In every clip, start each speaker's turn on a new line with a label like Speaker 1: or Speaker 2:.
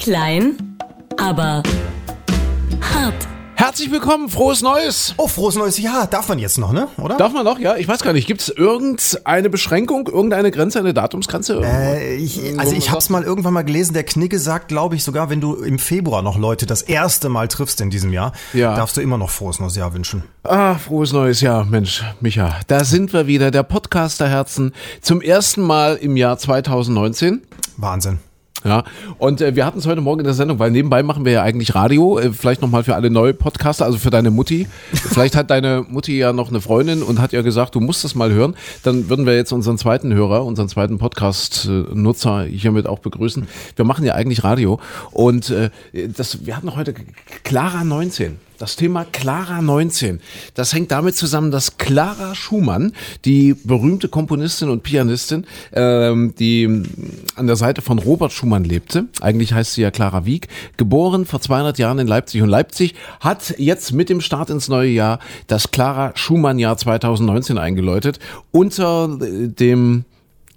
Speaker 1: Klein, aber hart.
Speaker 2: Herzlich willkommen, frohes Neues.
Speaker 3: Oh, frohes neues Jahr. Darf man jetzt noch, ne? Oder?
Speaker 2: Darf man noch? Ja, ich weiß gar nicht. Gibt es irgendeine Beschränkung, irgendeine Grenze, eine Datumsgrenze?
Speaker 3: Äh, ich, also ich hab's mal irgendwann mal gelesen, der Knigge sagt, glaube ich, sogar wenn du im Februar noch Leute das erste Mal triffst in diesem Jahr,
Speaker 2: Ja.
Speaker 3: darfst du immer noch frohes neues Jahr wünschen.
Speaker 2: Ah, frohes neues Jahr, Mensch, Micha. Da sind wir wieder, der Podcaster-Herzen, zum ersten Mal im Jahr 2019.
Speaker 3: Wahnsinn.
Speaker 2: Ja, und äh, wir hatten es heute Morgen in der Sendung, weil nebenbei machen wir ja eigentlich Radio, äh, vielleicht nochmal für alle neue Podcaster, also für deine Mutti. vielleicht hat deine Mutti ja noch eine Freundin und hat ja gesagt, du musst das mal hören. Dann würden wir jetzt unseren zweiten Hörer, unseren zweiten Podcast-Nutzer hiermit auch begrüßen. Wir machen ja eigentlich Radio und äh, das, wir hatten heute Clara 19. Das Thema Clara 19, das hängt damit zusammen, dass Clara Schumann, die berühmte Komponistin und Pianistin, ähm, die an der Seite von Robert Schumann lebte, eigentlich heißt sie ja Clara Wieck, geboren vor 200 Jahren in Leipzig und Leipzig hat jetzt mit dem Start ins neue Jahr das Clara Schumann Jahr 2019 eingeläutet unter äh, dem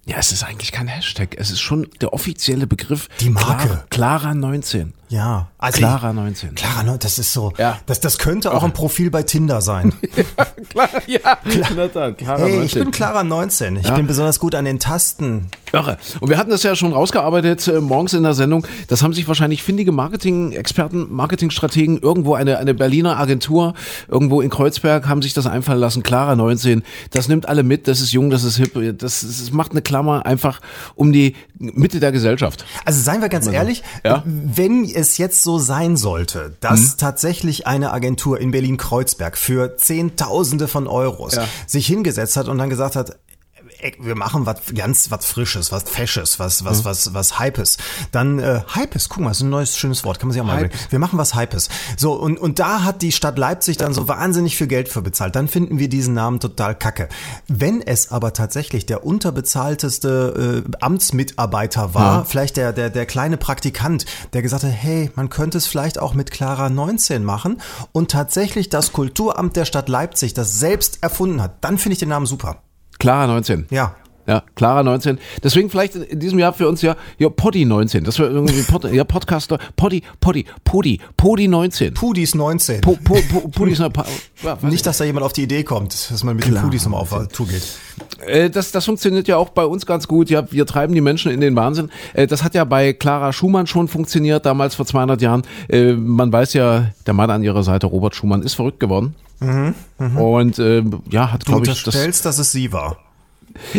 Speaker 2: ja, es ist eigentlich kein Hashtag, es ist schon der offizielle Begriff
Speaker 3: Die Marke.
Speaker 2: Clara, Clara 19.
Speaker 3: Ja. Also
Speaker 2: Clara
Speaker 3: ich,
Speaker 2: 19.
Speaker 3: Clara, ne, das ist so.
Speaker 2: Ja.
Speaker 3: Das, das könnte auch ein Profil bei Tinder sein.
Speaker 2: Klar, ja, in der Tat, Clara
Speaker 3: Hey,
Speaker 2: 19.
Speaker 3: ich bin Clara 19. Ich bin besonders gut an den Tasten.
Speaker 2: Irre. Und wir hatten das ja schon rausgearbeitet äh, morgens in der Sendung. Das haben sich wahrscheinlich findige Marketing-Experten, Marketingstrategen, irgendwo eine, eine Berliner Agentur, irgendwo in Kreuzberg, haben sich das einfallen lassen. Clara 19, das nimmt alle mit, das ist jung, das ist hip, das, das macht eine Klammer einfach um die Mitte der Gesellschaft.
Speaker 3: Also seien wir ganz ehrlich,
Speaker 2: Ja. Mhm.
Speaker 3: wenn es jetzt so sein sollte, dass tatsächlich eine Agentur in Berlin-Kreuzberg für Zehntausende von Euros
Speaker 2: Ja.
Speaker 3: sich hingesetzt hat und dann gesagt hat, wir machen was ganz was Frisches, was Fesches, was
Speaker 2: Mhm.
Speaker 3: was was was Hypes. Dann äh, Hypes, guck mal, ist ein neues schönes Wort, kann man sich auch mal überlegen. Wir machen was Hypes. So und und da hat die Stadt Leipzig dann so wahnsinnig viel Geld für bezahlt. Dann finden wir diesen Namen total kacke. Wenn es aber tatsächlich der unterbezahlteste äh, Amtsmitarbeiter war, vielleicht der der der kleine Praktikant, der gesagt hat, hey, man könnte es vielleicht auch mit Clara 19 machen und tatsächlich das Kulturamt der Stadt Leipzig das selbst erfunden hat, dann finde ich den Namen super.
Speaker 2: Clara 19.
Speaker 3: Ja.
Speaker 2: Ja, Clara 19. Deswegen vielleicht in diesem Jahr für uns ja, ja Poddy 19. Das wäre irgendwie Pod, ja, Podcaster, Poddy, Poddy, Podi, Podi 19.
Speaker 3: Pudis 19.
Speaker 2: Po, po, po, Pudis, ja,
Speaker 3: Nicht, dass da jemand auf die Idee kommt, dass man mit den Pudis nochmal auf Tour geht.
Speaker 2: Äh, das, das funktioniert ja auch bei uns ganz gut. Ja, wir treiben die Menschen in den Wahnsinn. Äh, das hat ja bei Clara Schumann schon funktioniert, damals vor 200 Jahren. Äh, man weiß ja, der Mann an ihrer Seite, Robert Schumann, ist verrückt geworden. Und äh, ja, hat, glaube ich, das,
Speaker 3: unterstellst, dass es sie war.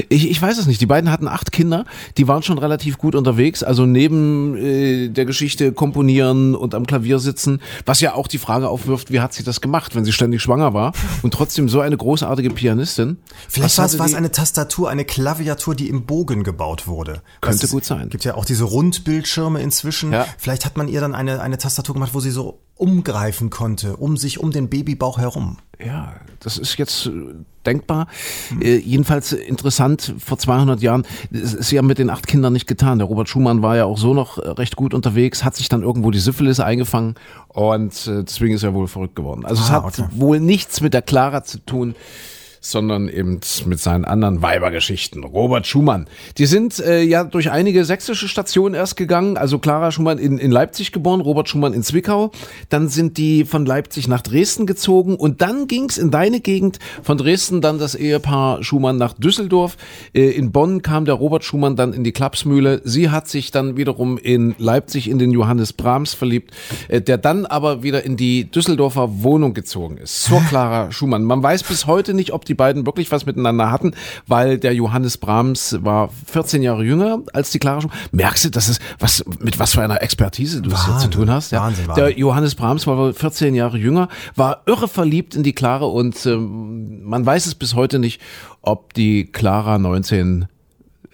Speaker 2: Ich, ich weiß es nicht. Die beiden hatten acht Kinder, die waren schon relativ gut unterwegs. Also neben äh, der Geschichte komponieren und am Klavier sitzen, was ja auch die Frage aufwirft, wie hat sie das gemacht, wenn sie ständig schwanger war und trotzdem so eine großartige Pianistin.
Speaker 3: Vielleicht war es, es eine Tastatur, eine Klaviatur, die im Bogen gebaut wurde.
Speaker 2: Könnte
Speaker 3: Das
Speaker 2: gut sein.
Speaker 3: gibt ja auch diese Rundbildschirme inzwischen.
Speaker 2: Ja.
Speaker 3: Vielleicht hat man ihr dann eine, eine Tastatur gemacht, wo sie so umgreifen konnte, um sich um den Babybauch herum.
Speaker 2: Ja, das ist jetzt äh, denkbar. Äh, jedenfalls interessant, vor 200 Jahren, es ist ja mit den acht Kindern nicht getan. Der Robert Schumann war ja auch so noch äh, recht gut unterwegs, hat sich dann irgendwo die Syphilis eingefangen und äh, deswegen ist er wohl verrückt geworden. Also es
Speaker 3: Ah,
Speaker 2: hat
Speaker 3: okay.
Speaker 2: wohl nichts mit der Clara zu tun, sondern eben mit seinen anderen Weibergeschichten. Robert Schumann. Die sind äh, ja durch einige sächsische Stationen erst gegangen. Also Clara Schumann in, in Leipzig geboren, Robert Schumann in Zwickau. Dann sind die von Leipzig nach Dresden gezogen und dann ging's in deine Gegend. Von Dresden dann das Ehepaar Schumann nach Düsseldorf. Äh, in Bonn kam der Robert Schumann dann in die Klapsmühle. Sie hat sich dann wiederum in Leipzig in den Johannes Brahms verliebt, äh, der dann aber wieder in die Düsseldorfer Wohnung gezogen ist. Zur Clara Schumann. Man weiß bis heute nicht, ob die beiden wirklich was miteinander hatten, weil der Johannes Brahms war 14 Jahre jünger als die Clara Schumann. Merkst du, dass es was mit was für einer Expertise du es hier zu tun hast? Ja.
Speaker 3: Wahnsinn,
Speaker 2: Der
Speaker 3: Wahnsinn.
Speaker 2: Johannes Brahms war wohl 14 Jahre jünger, war irre verliebt in die Clara und ähm, man weiß es bis heute nicht, ob die Clara 19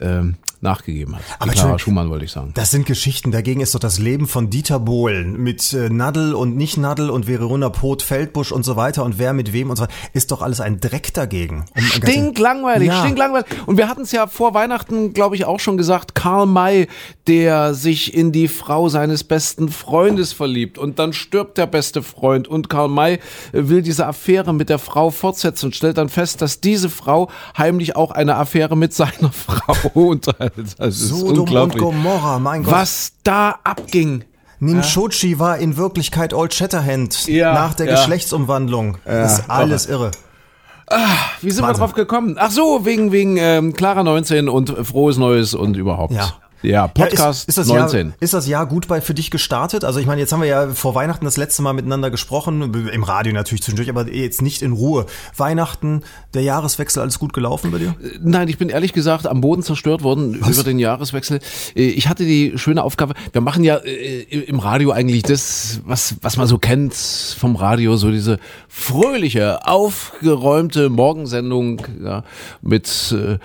Speaker 2: ähm, nachgegeben hat.
Speaker 3: Aber
Speaker 2: Clara Schumann wollte ich sagen.
Speaker 3: Das sind Geschichten. Dagegen ist doch das Leben von Dieter Bohlen mit äh, Nadel und nicht Nadel und Verona Poth, Feldbusch und so weiter und wer mit wem und so weiter, ist doch alles ein Dreck dagegen. Um,
Speaker 2: Stinklangweilig,
Speaker 3: Ja.
Speaker 2: stinklangweilig. Und wir hatten es ja vor Weihnachten, glaube ich, auch schon gesagt, Karl May, der sich in die Frau seines besten Freundes verliebt und dann stirbt der beste Freund und Karl May will diese Affäre mit der Frau fortsetzen und stellt dann fest, dass diese Frau heimlich auch eine Affäre mit seiner Frau unterhält. Das
Speaker 3: Sodom und. Gomorra, mein Gott.
Speaker 2: Was da abging.
Speaker 3: Nimshochi war in Wirklichkeit Old Shatterhand
Speaker 2: Ja,
Speaker 3: nach der
Speaker 2: ja.
Speaker 3: Geschlechtsumwandlung. das ist alles irre.
Speaker 2: Wie sind wir
Speaker 3: Wahnsinn.
Speaker 2: drauf gekommen? Ach so, wegen, wegen ähm, Clara 19 und frohes Neues und überhaupt.
Speaker 3: Ja.
Speaker 2: Ja, Podcast
Speaker 3: ist, ist das
Speaker 2: 19.
Speaker 3: Jahr, ist das Jahr gut bei für dich gestartet? Also ich meine, jetzt haben wir ja vor Weihnachten das letzte Mal miteinander gesprochen, im Radio natürlich zwischendurch, aber jetzt nicht in Ruhe. Weihnachten, der Jahreswechsel, alles gut gelaufen bei dir?
Speaker 2: Nein, ich bin ehrlich gesagt am Boden zerstört worden über den Jahreswechsel. Äh, Ich hatte die schöne Aufgabe, wir machen ja äh, im Radio eigentlich das, was, was man so kennt vom Radio, so diese fröhliche, aufgeräumte Morgensendung ja, mit äh,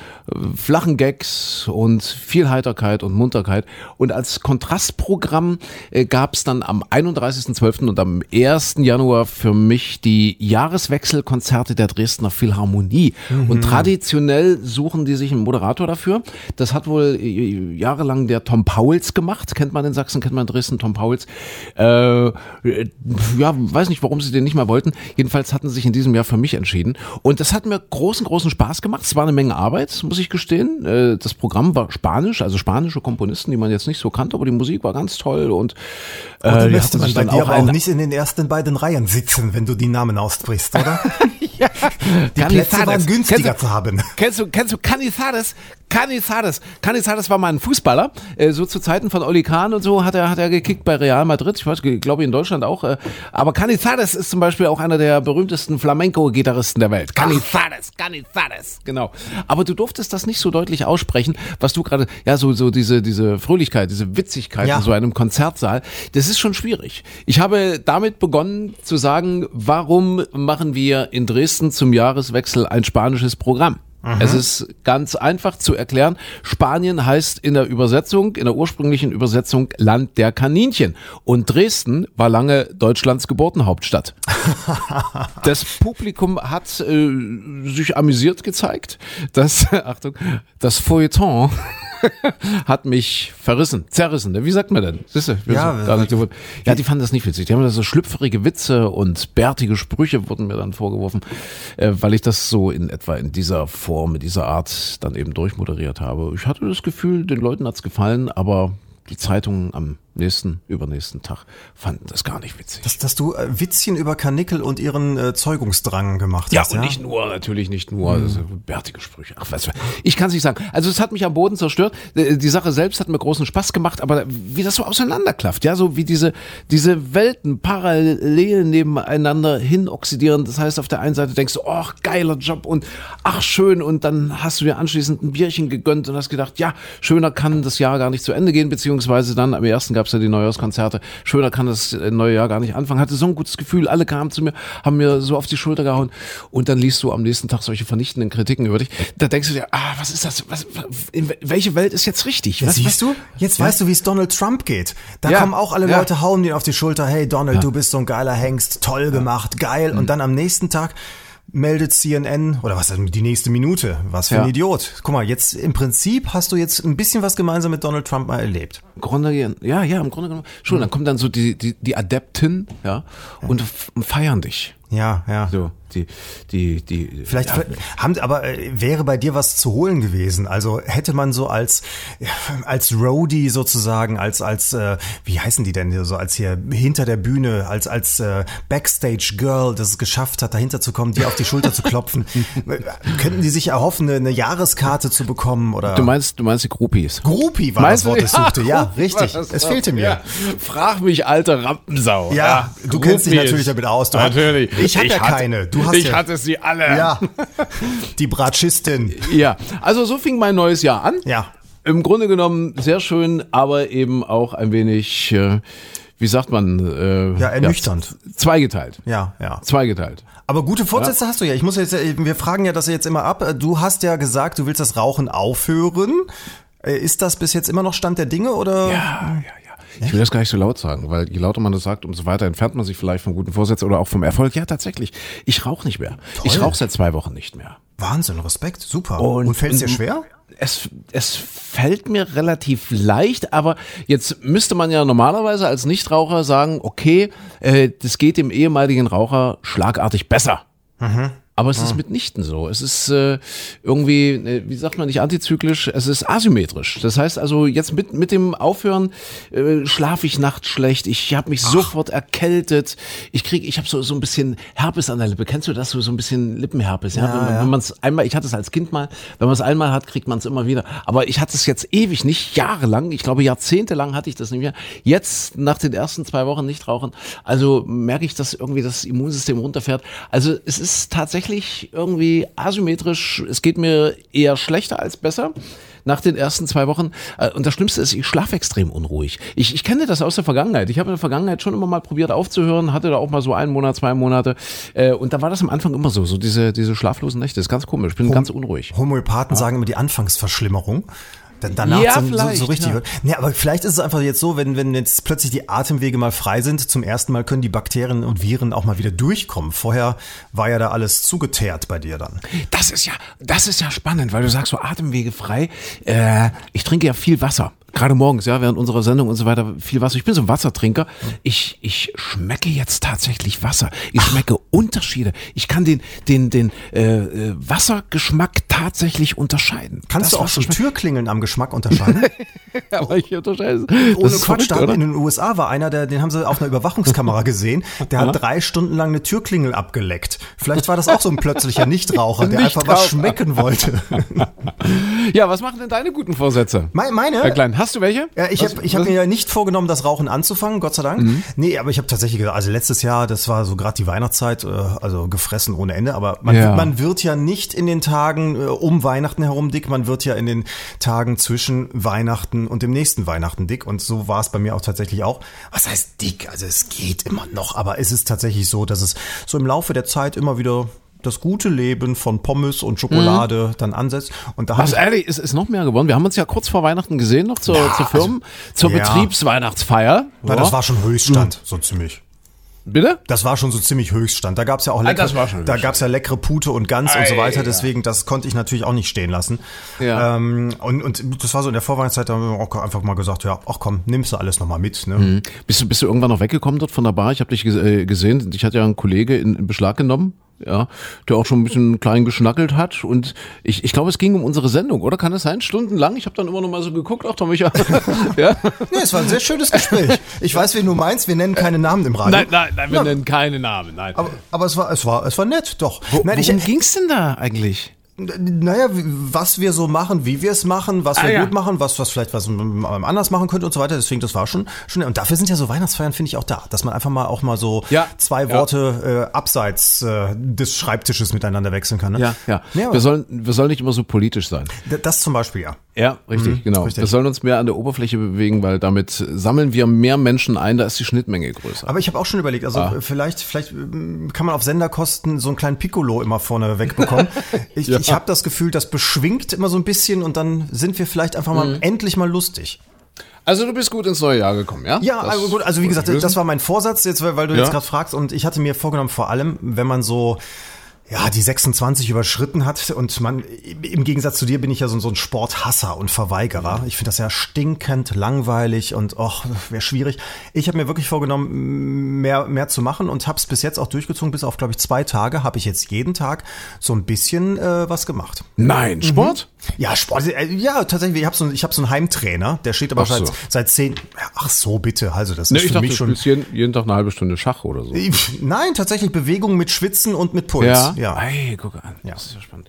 Speaker 2: flachen Gags und viel Heiterkeit und Munterkeit. Und als Kontrastprogramm äh, gab es dann am 31.12. und am 1. Januar für mich die Jahreswechselkonzerte der Dresdner Philharmonie. Und traditionell suchen die sich einen Moderator dafür. Das hat wohl äh, jahrelang der Tom Pauls gemacht. Kennt man in Sachsen, kennt man in Dresden, Tom Pauls. Äh, äh, ja, weiß nicht, warum sie den nicht mehr wollten. Jedenfalls hatten sie sich in diesem Jahr für mich entschieden. Und das hat mir großen, großen Spaß gemacht. Es war eine Menge Arbeit, muss ich gestehen. Äh, das Programm war Spanisch, also spanische Komponisten, die man jetzt nicht so kannte, aber die Musik war ganz toll und äh, die
Speaker 3: möchte
Speaker 2: hatten
Speaker 3: man bei dir
Speaker 2: auch
Speaker 3: auch nicht in den ersten beiden Reihen sitzen, wenn du die Namen aussprichst, oder? Die
Speaker 2: Canizades.
Speaker 3: Plätze waren günstiger
Speaker 2: Kennst du-
Speaker 3: zu haben.
Speaker 2: Kennst du, kennst du Canizades? Canizades. Canizades war mal ein Fußballer. Äh, so zu Zeiten von Oli Kahn und so hat er, hat er gekickt bei Real Madrid. Ich weiß, ich glaube in Deutschland auch. Äh, aber Canizades ist zum Beispiel auch einer der berühmtesten Flamenco-Gitarristen der Welt. Canizades, Canizades. Genau. Aber du durftest das nicht so deutlich aussprechen, was du gerade, ja, so, so diese, diese Fröhlichkeit, diese Witzigkeit
Speaker 3: Ja.
Speaker 2: in so einem Konzertsaal. Das ist schon schwierig. Ich habe damit begonnen zu sagen, warum machen wir in Dresden zum Jahreswechsel ein spanisches Programm? Es ist ganz einfach zu erklären. Spanien heißt in der Übersetzung, in der ursprünglichen Übersetzung Land der Kaninchen. Und Dresden war lange Deutschlands Geburtenhauptstadt. Das Publikum hat äh, sich amüsiert gezeigt. Das, Achtung, das Feuilleton hat mich verrissen, zerrissen. Wie sagt man denn? Siehst du,
Speaker 3: Ja,
Speaker 2: gar nicht so, ja, die fanden das nicht witzig. Die haben da so schlüpferige Witze und bärtige Sprüche wurden mir dann vorgeworfen, äh, weil ich das so in etwa in dieser Form, in dieser Art dann eben durchmoderiert habe. Ich hatte das Gefühl, den Leuten hat's gefallen, aber die Zeitungen am nächsten, übernächsten Tag fanden das gar nicht witzig.
Speaker 3: Dass, dass du äh, Witzchen über Karnickel und ihren äh, Zeugungsdrang gemacht
Speaker 2: Ja,
Speaker 3: hast.
Speaker 2: und nicht nur, natürlich nicht nur, also bärtige Sprüche. Ach, was, ich kann es nicht sagen. Also es hat mich am Boden zerstört. Äh, Die Sache selbst hat mir großen Spaß gemacht, aber wie das so auseinanderklafft, ja, so wie diese, diese Welten parallel nebeneinander hin oxidieren. Das heißt, auf der einen Seite denkst du, oh, geiler Job und ach, schön. Und dann hast du dir anschließend ein Bierchen gegönnt und hast gedacht, ja, schöner kann das Jahr gar nicht zu Ende gehen, beziehungsweise dann am ersten gab es ja die Neujahrskonzerte. Schöner kann das äh, neue Jahr gar nicht anfangen. Hatte so ein gutes Gefühl. Alle kamen zu mir, haben mir so auf die Schulter gehauen. Und dann liest du am nächsten Tag solche vernichtenden Kritiken über dich. Da denkst du dir, ah, was ist das? Was, in welche Welt ist jetzt richtig?
Speaker 3: Ja,
Speaker 2: Was,
Speaker 3: siehst du? Jetzt weißt du, wie es Donald Trump geht. Da
Speaker 2: Ja,
Speaker 3: kommen auch alle
Speaker 2: ja.
Speaker 3: Leute, hauen dir auf die Schulter, hey Donald, du bist so ein geiler Hengst, toll gemacht, geil.
Speaker 2: Mhm.
Speaker 3: Und dann am nächsten Tag meldet CNN, oder was, die nächste Minute, was für ein
Speaker 2: Ja.
Speaker 3: Idiot. Guck mal, jetzt im Prinzip hast du jetzt ein bisschen was gemeinsam mit Donald Trump mal erlebt.
Speaker 2: Im Grunde, ja, ja, im Grunde genommen. Schon, dann kommen dann so die, die, die Adepten, ja, und f- feiern dich.
Speaker 3: Ja, ja.
Speaker 2: So, die, die, die.
Speaker 3: Vielleicht
Speaker 2: ja,
Speaker 3: haben, aber äh, wäre bei dir was zu holen gewesen. Also hätte man so als ja, als Roadie sozusagen, als als äh, wie heißen die denn hier so als hier hinter der Bühne, als als äh, Backstage Girl, das es geschafft hat, dahinter zu kommen, dir auf die Schulter zu klopfen, äh, könnten die sich erhoffen, eine, eine Jahreskarte zu bekommen oder?
Speaker 2: Du meinst, du meinst die Groupies?
Speaker 3: Groupie war
Speaker 2: Meinst
Speaker 3: das Wort, das ich suchte. Ja, richtig.
Speaker 2: das
Speaker 3: Es fehlte mir.
Speaker 2: Ja. Frag mich, alte Rampensau.
Speaker 3: Ja, du kennst dich natürlich damit aus. Du
Speaker 2: natürlich.
Speaker 3: Ich hab ja
Speaker 2: hatte-
Speaker 3: keine. Du hast
Speaker 2: ich
Speaker 3: ja-
Speaker 2: hatte sie alle.
Speaker 3: Ja, die Bratschistin.
Speaker 2: Ja, also so fing mein neues Jahr an.
Speaker 3: Ja.
Speaker 2: Im Grunde genommen sehr schön, aber eben auch ein wenig, äh, wie sagt man? Äh,
Speaker 3: Ja, ernüchternd.
Speaker 2: zweigeteilt.
Speaker 3: Ja, ja.
Speaker 2: Zweigeteilt.
Speaker 3: Aber gute Vorsätze hast du ja. Ich muss jetzt, äh, wir fragen ja das jetzt immer ab. Du hast ja gesagt, du willst das Rauchen aufhören. Äh, Ist das bis jetzt immer noch Stand der Dinge oder?
Speaker 2: Ja, ja, ja. Ich will das gar nicht so laut sagen, weil je lauter man das sagt, umso weiter entfernt man sich vielleicht vom guten Vorsatz oder auch vom Erfolg. Ja, tatsächlich. Ich rauche nicht mehr. Ich rauche seit zwei Wochen nicht mehr.
Speaker 3: Wahnsinn, Respekt, super. Und, fällt es dir schwer?
Speaker 2: Es, es fällt mir relativ leicht, aber jetzt müsste man ja normalerweise als Nichtraucher sagen, okay, äh, das geht dem ehemaligen Raucher schlagartig besser. Aber es ist mitnichten so. Es ist äh, irgendwie, äh, wie sagt man nicht antizyklisch, es ist asymmetrisch. Das heißt also, jetzt mit, mit dem Aufhören äh, schlafe ich nachts schlecht, ich habe mich sofort erkältet, ich krieg, ich habe so, so ein bisschen Herpes an der Lippe. Kennst du das? So, so ein bisschen Lippenherpes. Ja,
Speaker 3: Ja,
Speaker 2: wenn, man-
Speaker 3: ja.
Speaker 2: wenn man es einmal, ich hatte es als Kind mal, wenn man es einmal hat, kriegt man es immer wieder. Aber ich hatte es jetzt ewig nicht, jahrelang, ich glaube jahrzehntelang hatte ich das nicht mehr. Jetzt, nach den ersten zwei Wochen nicht rauchen, also merke ich, dass irgendwie das Immunsystem runterfährt. Also es ist tatsächlich irgendwie asymmetrisch. Es geht mir eher schlechter als besser. Nach den ersten zwei Wochen. Äh, Und das Schlimmste ist, ich schlafe extrem unruhig. Ich, ich kenne das aus der Vergangenheit. Ich habe in der Vergangenheit schon immer mal probiert aufzuhören, hatte da auch mal so einen Monat, zwei Monate. Äh, Und da war das am Anfang immer so, so diese, diese schlaflosen Nächte. Das ist ganz komisch. Ich bin ganz unruhig.
Speaker 3: Homöopathen sagen immer die Anfangsverschlimmerung. Dann danach
Speaker 2: Ja,
Speaker 3: dann so, so richtig
Speaker 2: ja.
Speaker 3: wird. Nee, aber vielleicht ist es einfach jetzt so, wenn, wenn jetzt plötzlich die Atemwege mal frei sind, zum ersten Mal können die Bakterien und Viren auch mal wieder durchkommen. Vorher war ja da alles zugeteert bei dir dann.
Speaker 2: Das ist ja, das ist ja spannend, weil du sagst so Atemwege frei. Äh, ich trinke ja viel Wasser. Gerade morgens, ja, während unserer Sendung und so weiter, viel Wasser. Ich bin so ein Wassertrinker. Ich, ich schmecke jetzt tatsächlich Wasser. Ich schmecke Unterschiede. Ich kann den, den, den äh, äh, Wassergeschmack tatsächlich unterscheiden.
Speaker 3: Kannst
Speaker 2: Das
Speaker 3: du auch schon
Speaker 2: Wassergeschmack-
Speaker 3: Türklingeln am Geschmack unterscheiden?
Speaker 2: Aber ich unterscheide.
Speaker 3: Ohne
Speaker 2: Das ist
Speaker 3: Quatsch, da in den USA war einer, der, den haben sie auf einer Überwachungskamera gesehen, der hat drei Stunden lang eine Türklingel abgeleckt. Vielleicht war das auch so ein plötzlicher Nichtraucher, der einfach was
Speaker 2: Nichtraucher.
Speaker 3: schmecken wollte.
Speaker 2: Ja, was machen denn deine guten Vorsätze?
Speaker 3: Me- Meine?
Speaker 2: Herr Klein, hast du welche?
Speaker 3: Ja, ich habe hab mir ja nicht vorgenommen, das Rauchen anzufangen, Gott sei Dank.
Speaker 2: Mhm.
Speaker 3: Nee, aber ich habe tatsächlich gesagt, also letztes Jahr, das war so gerade die Weihnachtszeit, äh, also gefressen ohne Ende, aber man,
Speaker 2: Ja.
Speaker 3: man wird ja nicht in den Tagen äh, um Weihnachten herum dick, man wird ja in den Tagen zwischen Weihnachten und dem nächsten Weihnachten dick und so war es bei mir auch tatsächlich auch. Was heißt dick? Also es geht immer noch, aber es ist tatsächlich so, dass es so im Laufe der Zeit immer wieder das gute Leben von Pommes und Schokolade dann ansetzt und da
Speaker 2: Mhm. Was ehrlich, ist, ist noch mehr geworden. Wir haben uns ja kurz vor Weihnachten gesehen, noch zur, zur Firmen, zur
Speaker 3: ja.
Speaker 2: Betriebsweihnachtsfeier.
Speaker 3: Na,
Speaker 2: Ja.
Speaker 3: das war schon Höchststand, so ziemlich.
Speaker 2: Bitte?
Speaker 3: Das war schon so ziemlich Höchststand. Da gab's ja auch leckere,
Speaker 2: Ah, war schon
Speaker 3: da gab's ja leckere Pute und Gans und so
Speaker 2: Ei,
Speaker 3: weiter.
Speaker 2: ja.
Speaker 3: Deswegen, das konnte ich natürlich auch nicht stehen lassen.
Speaker 2: Ja.
Speaker 3: Ähm, und, und das war so in der Vorweihnachtszeit, da haben wir auch einfach mal gesagt, ja, ach komm, nimmst du alles nochmal mit. Ne?
Speaker 2: Mhm. Bist du, bist du irgendwann noch weggekommen dort von der Bar? Ich habe dich äh, gesehen. Dich hat ja ein Kollege in, in Beschlag genommen. Ja, der auch schon ein bisschen klein geschnackelt hat und ich, ich glaube, es ging um unsere Sendung, oder? Kann es sein? Stundenlang? Ich habe dann immer noch mal so geguckt, ach, Tom Micha. ja?
Speaker 3: Nee, es war ein sehr schönes Gespräch. Ich weiß, wen du meinst, wir nennen keine Namen im Radio.
Speaker 2: Nein, nein, nein, wir nennen keine Namen, nein.
Speaker 3: Aber, aber es war, es war, es war nett, doch.
Speaker 2: Wo,
Speaker 3: Nein,
Speaker 2: worum ging's denn da eigentlich?
Speaker 3: Naja, was wir so machen, wie wir es machen, was wir
Speaker 2: Ah, ja.
Speaker 3: gut machen, was, was vielleicht was man anders machen könnte und so weiter. Deswegen, das war schon, schon, und dafür sind ja so Weihnachtsfeiern, finde ich auch da, dass man einfach mal auch mal so
Speaker 2: Ja.
Speaker 3: zwei
Speaker 2: Ja.
Speaker 3: Worte äh, abseits äh, des Schreibtisches miteinander wechseln kann. Ne?
Speaker 2: Ja, ja.
Speaker 3: Ja,
Speaker 2: wir, sollen, wir sollen nicht immer so politisch sein.
Speaker 3: D- Das zum Beispiel, ja.
Speaker 2: Ja, richtig, genau.
Speaker 3: richtig.
Speaker 2: Wir sollen uns mehr an der Oberfläche bewegen, weil damit sammeln wir mehr Menschen ein, da ist die Schnittmenge größer.
Speaker 3: Aber ich habe auch schon überlegt, also
Speaker 2: Ah.
Speaker 3: vielleicht, vielleicht ähm, kann man auf Senderkosten so einen kleinen Piccolo immer vorne wegbekommen. ich
Speaker 2: Ja.
Speaker 3: ich habe das Gefühl, das beschwingt immer so ein bisschen und dann sind wir vielleicht einfach
Speaker 2: Mhm.
Speaker 3: mal endlich mal lustig.
Speaker 2: Also du bist gut ins neue Jahr gekommen, ja?
Speaker 3: Ja,
Speaker 2: Das
Speaker 3: also gut, also wie gesagt, das war mein Vorsatz jetzt, weil weil du
Speaker 2: Ja.
Speaker 3: jetzt gerade fragst und ich hatte mir vorgenommen, vor allem, wenn man so ja, die 26 überschritten hat und man, im Gegensatz zu dir bin ich ja so, so ein Sporthasser und Verweigerer. Ich finde das ja stinkend langweilig und och, wäre schwierig. Ich habe mir wirklich vorgenommen, mehr, mehr zu machen und habe es bis jetzt auch durchgezogen, bis auf, glaube ich, zwei Tage habe ich jetzt jeden Tag so ein bisschen äh, was gemacht.
Speaker 2: Nein, Sport?
Speaker 3: Ja, Sport, äh, ja, tatsächlich, ich habe so, ich hab so einen Heimtrainer, der steht aber
Speaker 2: Ach so.
Speaker 3: seit, seit zehn, ach so, bitte, also das
Speaker 2: Ne,
Speaker 3: ist
Speaker 2: ich
Speaker 3: für
Speaker 2: dachte,
Speaker 3: mich schon...
Speaker 2: jeden, jeden Tag eine halbe Stunde Schach oder so.
Speaker 3: Nein, tatsächlich Bewegung mit Schwitzen und mit Puls.
Speaker 2: Ja,
Speaker 3: ja.
Speaker 2: Ey, guck an. Das ist ja spannend.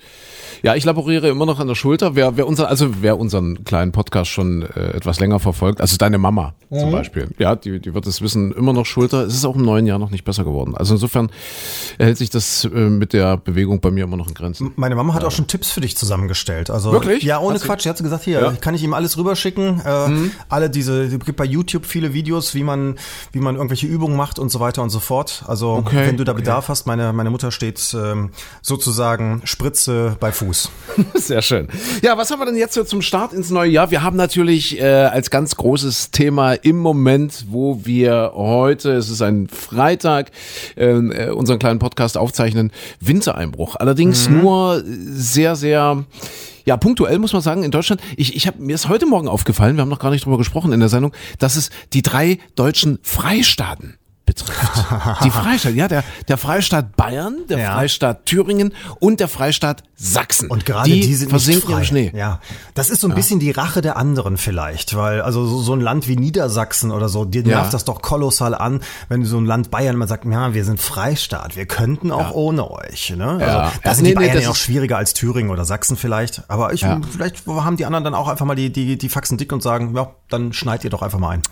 Speaker 2: Ja, ich laboriere immer noch an der Schulter. Wer, wer unser, also wer unseren kleinen Podcast schon äh, etwas länger verfolgt, also deine Mama
Speaker 3: Mhm.
Speaker 2: zum Beispiel, ja, die, die wird es wissen, immer noch Schulter. Es ist auch im neuen Jahr noch nicht besser geworden. Also insofern hält sich das äh, mit der Bewegung bei mir immer noch in Grenzen.
Speaker 3: Meine Mama hat auch schon Tipps für dich zusammengestellt. Also
Speaker 2: Wirklich?
Speaker 3: Ja, ohne
Speaker 2: Hat
Speaker 3: Quatsch. Sie hat gesagt, hier
Speaker 2: Ja. Mhm.
Speaker 3: kann ich ihm alles rüberschicken. Äh, Alle diese, es gibt bei YouTube viele Videos, wie man, wie man irgendwelche Übungen macht und so weiter und so fort. Also
Speaker 2: Okay,
Speaker 3: wenn du da
Speaker 2: okay.
Speaker 3: Bedarf hast, meine meine Mutter steht ähm, sozusagen Spritze bei Fuß.
Speaker 2: Sehr schön. Ja, was haben wir denn jetzt so zum Start ins neue Jahr? Wir haben natürlich äh, als ganz großes Thema im Moment, wo wir heute, es ist ein Freitag, ähm, äh, unseren kleinen Podcast aufzeichnen, Wintereinbruch. Allerdings nur sehr, sehr ja, punktuell muss man sagen, in Deutschland, ich, ich hab, mir ist heute Morgen aufgefallen, wir haben noch gar nicht drüber gesprochen in der Sendung, dass es die drei deutschen Freistaaten betrifft. Die Freistaat, ja, der, der Freistaat Bayern, der
Speaker 3: Ja.
Speaker 2: Freistaat Thüringen und der Freistaat Sachsen.
Speaker 3: Und gerade die, sind nicht
Speaker 2: versinken
Speaker 3: frei.
Speaker 2: im Schnee.
Speaker 3: Ja, das ist so ein bisschen die Rache der anderen vielleicht, weil also so, so ein Land wie Niedersachsen oder so, dir
Speaker 2: Ja.
Speaker 3: nervt das doch kolossal an, wenn so ein Land Bayern mal sagt, ja, wir sind Freistaat, wir könnten auch ohne euch. Ne? Also,
Speaker 2: Ja.
Speaker 3: Da
Speaker 2: Ja,
Speaker 3: sind
Speaker 2: nee,
Speaker 3: die
Speaker 2: nee,
Speaker 3: Bayern
Speaker 2: das
Speaker 3: ja noch
Speaker 2: ist-
Speaker 3: schwieriger als Thüringen oder Sachsen vielleicht, aber ich
Speaker 2: Ja.
Speaker 3: vielleicht haben die anderen dann auch einfach mal die die die Faxen dick und sagen, ja, dann schneid ihr doch einfach mal ein.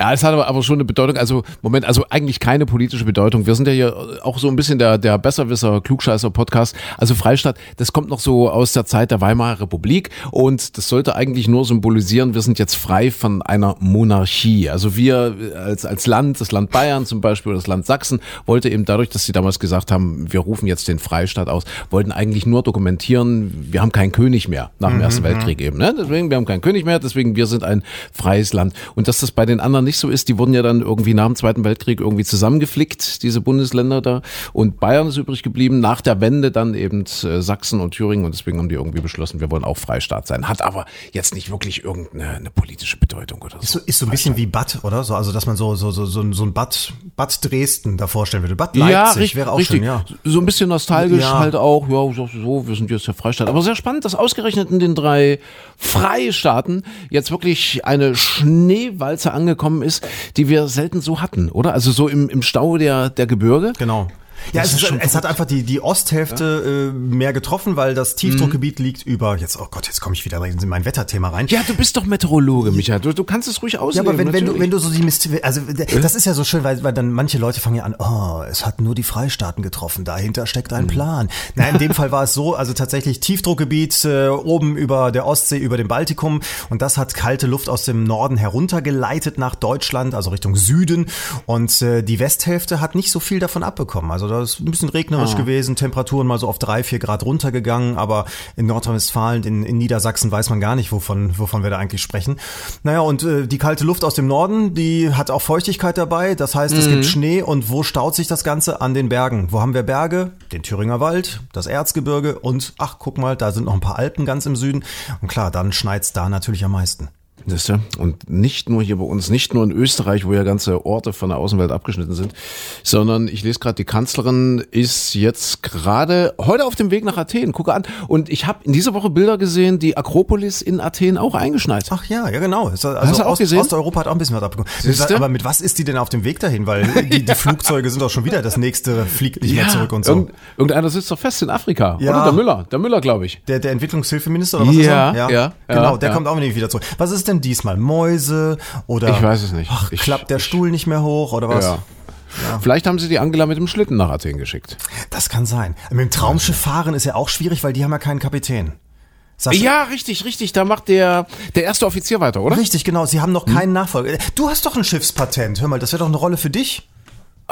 Speaker 2: Ja, es hat aber, aber schon eine Bedeutung, also Moment, also eigentlich keine politische Bedeutung. Wir sind ja hier auch so ein bisschen der, der Besserwisser, Klugscheißer-Podcast. Also Freistaat, das kommt noch so aus der Zeit der Weimarer Republik und das sollte eigentlich nur symbolisieren, wir sind jetzt frei von einer Monarchie. Also wir als, als Land, das Land Bayern zum Beispiel oder das Land Sachsen, wollte eben dadurch, dass sie damals gesagt haben, wir rufen jetzt den Freistaat aus, wollten eigentlich nur dokumentieren, wir haben keinen König mehr nach dem Ersten Weltkrieg eben. Ne? Deswegen, wir haben keinen König mehr, deswegen wir sind ein freies Land. Und dass das bei den anderen nicht so ist, die wurden ja dann irgendwie nach dem Zweiten Weltkrieg irgendwie zusammengeflickt, diese Bundesländer da. Und Bayern ist übrig geblieben, nach der Wende dann eben äh, Sachsen und Thüringen. Und deswegen haben die irgendwie beschlossen, wir wollen auch Freistaat sein. Hat aber jetzt nicht wirklich irgendeine eine politische Bedeutung oder
Speaker 3: Ist
Speaker 2: so.
Speaker 3: so, ist so ein bisschen wie Bad, oder? So, also, dass man so, so, so, so, ein- so ein Bad, Bad Dresden da vorstellen würde. Bad Leipzig
Speaker 2: richtig,
Speaker 3: wäre auch
Speaker 2: richtig.
Speaker 3: schön, ja.
Speaker 2: So ein bisschen nostalgisch
Speaker 3: Ja.
Speaker 2: halt auch. Ja, so, so, wir sind jetzt der Freistaat. Aber sehr spannend, dass ausgerechnet in den drei Freistaaten jetzt wirklich eine Schneewalze angekommen ist, die wir selten so hatten, oder? Also so im, im Stau der, der Gebirge.
Speaker 3: Genau. Ja, es,
Speaker 2: ist schon
Speaker 3: es hat einfach die, die Osthälfte äh, mehr getroffen, weil das Tiefdruckgebiet liegt über, jetzt, oh Gott, jetzt komme ich wieder in mein Wetterthema rein.
Speaker 2: Ja, du bist doch Meteorologe, Michael. Du, du kannst es ruhig
Speaker 3: Ja,
Speaker 2: auslegen.
Speaker 3: aber wenn, wenn, du, wenn du so die Mist, also das ist ja so schön, weil, weil dann manche Leute fangen ja an, oh, es hat nur die Freistaaten getroffen, dahinter steckt
Speaker 2: Mhm.
Speaker 3: ein Plan. Nein, in dem Fall war es so, also tatsächlich Tiefdruckgebiet äh, oben über der Ostsee, über dem Baltikum und das hat kalte Luft aus dem Norden heruntergeleitet nach Deutschland, also Richtung Süden und äh, die Westhälfte hat nicht so viel davon abbekommen. Also da ist ein bisschen regnerisch gewesen, Temperaturen mal so auf drei, vier Grad runtergegangen, aber in Nordrhein-Westfalen, in, in Niedersachsen weiß man gar nicht, wovon, wovon wir da eigentlich sprechen. Naja, und äh, die kalte Luft aus dem Norden, die hat auch Feuchtigkeit dabei. Das heißt, es gibt Schnee und wo staut sich das Ganze? An den Bergen. Wo haben wir Berge? Den Thüringer Wald, das Erzgebirge und ach, guck mal, da sind noch ein paar Alpen ganz im Süden. Und klar, dann schneit's da natürlich am meisten.
Speaker 2: Und nicht nur hier bei uns, nicht nur in Österreich, wo ja ganze Orte von der Außenwelt abgeschnitten sind, sondern ich lese gerade, die Kanzlerin ist jetzt gerade heute auf dem Weg nach Athen. Gucke an. Und ich habe in dieser Woche Bilder gesehen, die Akropolis in Athen auch eingeschneit.
Speaker 3: Ach ja, ja genau. Also
Speaker 2: Hast du auch
Speaker 3: Ost,
Speaker 2: gesehen?
Speaker 3: Osteuropa hat auch ein bisschen was abbekommen.
Speaker 2: Siehste?
Speaker 3: Aber mit was ist die denn auf dem Weg dahin? Weil die, die Flugzeuge sind doch schon wieder, das nächste fliegt nicht mehr zurück und so.
Speaker 2: irgend- irgendeiner sitzt doch fest in Afrika.
Speaker 3: Ja.
Speaker 2: Oder der Müller. Der Müller, glaube ich.
Speaker 3: Der, der Entwicklungshilfeminister oder was
Speaker 2: Ja,
Speaker 3: ist er?
Speaker 2: ja,
Speaker 3: Genau,
Speaker 2: ja,
Speaker 3: der
Speaker 2: ja.
Speaker 3: kommt auch nicht wieder zurück. Was ist denn diesmal? Mäuse oder?
Speaker 2: Ich weiß es nicht.
Speaker 3: Ach,
Speaker 2: Ich-
Speaker 3: klappt der
Speaker 2: ich-
Speaker 3: Stuhl nicht mehr hoch oder was?
Speaker 2: Ja. Vielleicht haben sie die Angela mit dem Schlitten nach Athen geschickt.
Speaker 3: Das kann sein. Mit dem Traumschiff fahren ist ja auch schwierig, weil die haben ja keinen Kapitän. Sascha,
Speaker 2: Ja, richtig, richtig. Da macht der, der erste Offizier weiter, oder?
Speaker 3: Richtig, genau. Sie haben noch keinen Nachfolger. Du hast doch ein Schiffspatent. Hör mal, das wäre doch eine Rolle für dich.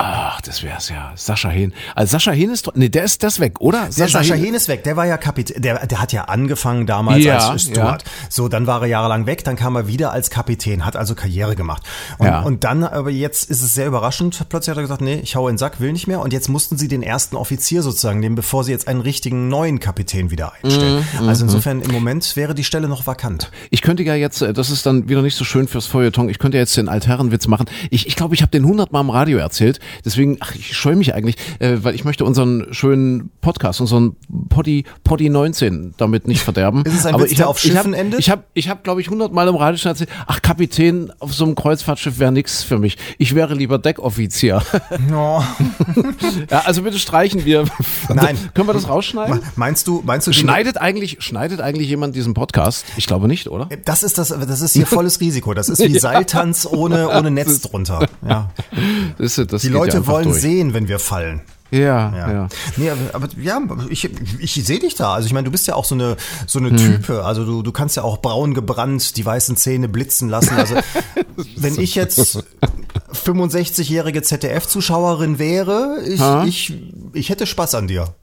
Speaker 2: Ach, das wär's ja. Sascha Hehn. Also Sascha Hehn ist, doch- nee, der ist das weg, oder?
Speaker 3: Der Sascha Hehn ist weg, der war ja Kapitän, der, der hat ja angefangen damals
Speaker 2: Ja,
Speaker 3: als Steward. So, dann war er jahrelang weg, dann kam er wieder als Kapitän, hat also Karriere gemacht. Und,
Speaker 2: Ja.
Speaker 3: und dann, aber jetzt ist es sehr überraschend, plötzlich hat er gesagt, nee, ich hau in den Sack, will nicht mehr. Und jetzt mussten sie den ersten Offizier sozusagen nehmen, bevor sie jetzt einen richtigen neuen Kapitän wieder einstellen.
Speaker 2: Mhm,
Speaker 3: Also insofern im Moment wäre die Stelle noch vakant.
Speaker 2: Ich könnte ja jetzt, äh, das ist dann wieder nicht so schön fürs Feuilleton, ich könnte jetzt den Altherrenwitz machen. Ich glaube, ich, glaub, ich habe den hundertmal im Radio erzählt. Deswegen, ach, ich scheue mich eigentlich, äh, weil ich möchte unseren schönen Podcast, unseren Poddy, Poddy 19 damit nicht verderben.
Speaker 3: Ist es ein
Speaker 2: Aber
Speaker 3: Witz,
Speaker 2: ich
Speaker 3: der
Speaker 2: hab,
Speaker 3: auf
Speaker 2: ich
Speaker 3: Schiffen
Speaker 2: hab,
Speaker 3: endet?
Speaker 2: Ich habe, ich hab, glaube ich, hundertmal im Radio schon erzählt, ach, Kapitän auf so einem Kreuzfahrtschiff wäre nix für mich. Ich wäre lieber Deckoffizier.
Speaker 3: No.
Speaker 2: ja, also bitte streichen wir.
Speaker 3: Nein.
Speaker 2: Können wir das rausschneiden?
Speaker 3: Meinst du, meinst du,
Speaker 2: Schneidet eigentlich, schneidet eigentlich jemand diesen Podcast? Ich glaube nicht, oder?
Speaker 3: das ist das, das ist hier volles Risiko. Das ist wie
Speaker 2: Ja.
Speaker 3: Seiltanz ohne, ohne Netz drunter. Ja.
Speaker 2: Das, ist- das
Speaker 3: Die Leute wollen
Speaker 2: durch.
Speaker 3: sehen, wenn wir fallen.
Speaker 2: Ja,
Speaker 3: Ja.
Speaker 2: ja.
Speaker 3: Nee, aber, ja, ich, ich sehe dich da. Also ich meine, du bist ja auch so eine so
Speaker 2: Hm.
Speaker 3: eine Type. Also du, du kannst ja auch braun gebrannt die weißen Zähne blitzen lassen. Also wenn ich jetzt 65-jährige ZDF-Zuschauerin wäre, ich,
Speaker 2: Ha?
Speaker 3: ich, ich hätte Spaß an dir.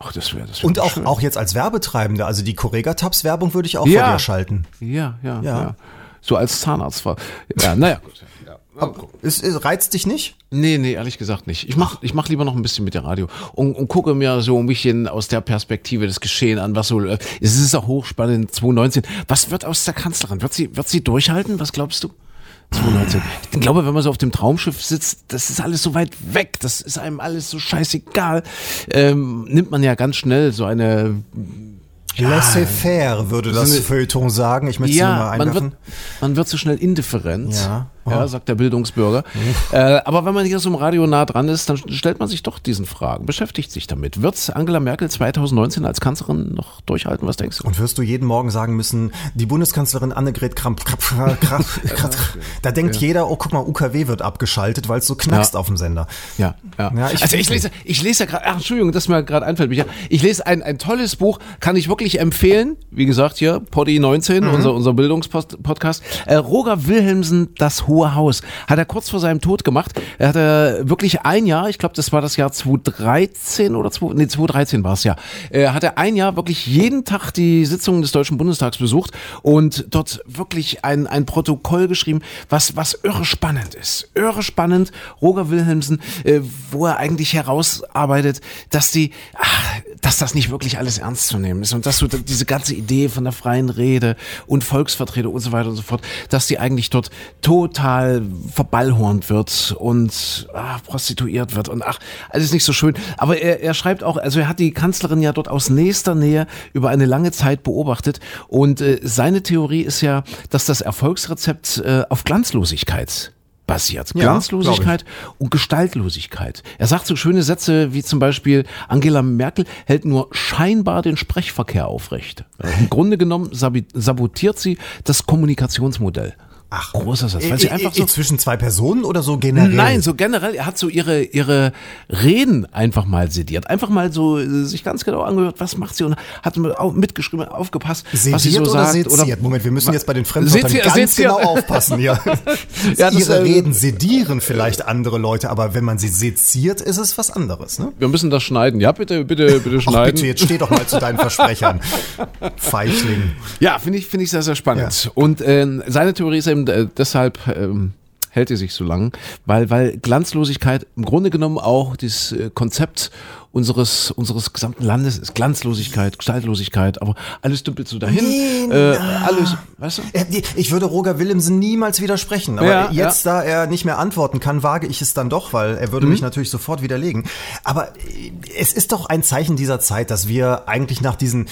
Speaker 2: Ach, das wäre das wär
Speaker 3: Und auch,
Speaker 2: schön.
Speaker 3: auch jetzt als Werbetreibender, also die Correga-Tabs-Werbung würde ich auch
Speaker 2: Ja.
Speaker 3: vor dir schalten.
Speaker 2: Ja, ja, ja,
Speaker 3: Ja.
Speaker 2: So als Zahnarzt. Ja, naja, gut.
Speaker 3: Ist, ist, reizt dich nicht?
Speaker 2: Nee, nee, ehrlich gesagt nicht. Ich mach, ich mach lieber noch ein bisschen mit der Radio und, und gucke mir so ein bisschen aus der Perspektive das Geschehen an, was so, äh, es ist auch hochspannend, 2019. Was wird aus der Kanzlerin? Wird sie, wird sie durchhalten? Was glaubst du? 2019. Ich glaube, wenn man so auf dem Traumschiff sitzt, das ist alles so weit weg, das ist einem alles so scheißegal. Ähm, nimmt man ja ganz schnell so eine
Speaker 3: Laissez-faire würde das
Speaker 2: So
Speaker 3: Feuilleton sagen. Ich möchte es nur mal
Speaker 2: ja, man
Speaker 3: einwerfen.
Speaker 2: wird, man wird so schnell indifferent,
Speaker 3: Ja.
Speaker 2: Ja, sagt der Bildungsbürger. Äh, aber wenn man hier so im Radio nah dran ist, dann stellt man sich doch diesen Fragen, beschäftigt sich damit. Wird Angela Merkel 2019 als Kanzlerin noch durchhalten? Was denkst du?
Speaker 3: Und wirst du jeden Morgen sagen müssen, die Bundeskanzlerin Annegret Kramp, Kramp, Kramp, Kramp, da denkt jeder, oh guck mal, UKW wird abgeschaltet, weil es so knackst
Speaker 2: Ja.
Speaker 3: auf dem Sender.
Speaker 2: Ja, ja.
Speaker 3: Ja, ich
Speaker 2: also ich lese, ich lese ja gerade, Entschuldigung, das mir gerade einfällt, Micha. Ich lese ein, ein tolles Buch, kann ich wirklich empfehlen. Wie gesagt, hier, Poddy 19,
Speaker 3: Mhm.
Speaker 2: unser, unser Bildungspodcast. Äh, Roger Wilhelmsen, Das Hohe Haus, hat er kurz vor seinem Tod gemacht. Er hatte wirklich ein Jahr, ich glaube, das war das Jahr 2013 oder 2, nee, 2013 war es ja, äh, hat er ein Jahr wirklich jeden Tag die Sitzungen des Deutschen Bundestags besucht und dort wirklich ein, ein Protokoll geschrieben, was, was irre spannend ist. Irre spannend. Roger Wilhelmsen, äh, wo er eigentlich herausarbeitet, dass die, ach, dass das nicht wirklich alles ernst zu nehmen ist und dass so diese ganze Idee von der freien Rede und Volksvertretung und so weiter und so fort, dass die eigentlich dort total verballhornt wird und ah, prostituiert wird und ach, alles nicht so schön. Aber er, er schreibt auch, also er hat die Kanzlerin ja dort aus nächster Nähe über eine lange Zeit beobachtet und äh, seine Theorie ist ja, dass das Erfolgsrezept äh, auf Glanzlosigkeit basiert.
Speaker 3: Ja,
Speaker 2: Glanzlosigkeit und Gestaltlosigkeit. Er sagt so schöne Sätze wie zum Beispiel, Angela Merkel hält nur scheinbar den Sprechverkehr aufrecht. Im Grunde genommen sabotiert sie das Kommunikationsmodell.
Speaker 3: Ach,
Speaker 2: großer Satz. Weil sie einfach so,
Speaker 3: zwischen zwei Personen oder so generell?
Speaker 2: Nein, so generell, er hat so ihre, ihre Reden einfach mal sediert. Einfach mal so äh, sich ganz genau angehört, was macht sie und hat mitgeschrieben, aufgepasst, was sie
Speaker 3: Sediert
Speaker 2: so
Speaker 3: oder
Speaker 2: sagt.
Speaker 3: seziert? Moment, wir müssen jetzt bei den Fremdwörtern
Speaker 2: Seziert-
Speaker 3: ganz
Speaker 2: seziert.
Speaker 3: genau aufpassen. Ja.
Speaker 2: Ja, das,
Speaker 3: Ihre
Speaker 2: äh,
Speaker 3: Reden sedieren vielleicht andere Leute, aber wenn man sie seziert, ist es was anderes. Ne?
Speaker 2: Wir müssen das schneiden. Ja, bitte, bitte, bitte
Speaker 3: Ach
Speaker 2: schneiden.
Speaker 3: bitte, jetzt steh doch mal zu deinen Versprechern. Feichling.
Speaker 2: Ja, finde ich, finde ich sehr, sehr spannend. Und ähm, seine Theorie ist eben äh, deshalb ähm, hält die sich so lang, weil, weil Glanzlosigkeit im Grunde genommen auch das äh, Konzept unseres, unseres gesamten Landes ist. Glanzlosigkeit, Gestaltlosigkeit, aber alles dümpelt so dahin. Äh, alles, weißt du?
Speaker 3: Äh, Ich würde Roger Willemsen niemals widersprechen, aber
Speaker 2: Ja,
Speaker 3: jetzt, da er nicht mehr antworten kann, wage ich es dann doch, weil er würde
Speaker 2: Mhm.
Speaker 3: mich natürlich sofort widerlegen. Aber es ist doch ein Zeichen dieser Zeit, dass wir eigentlich nach diesen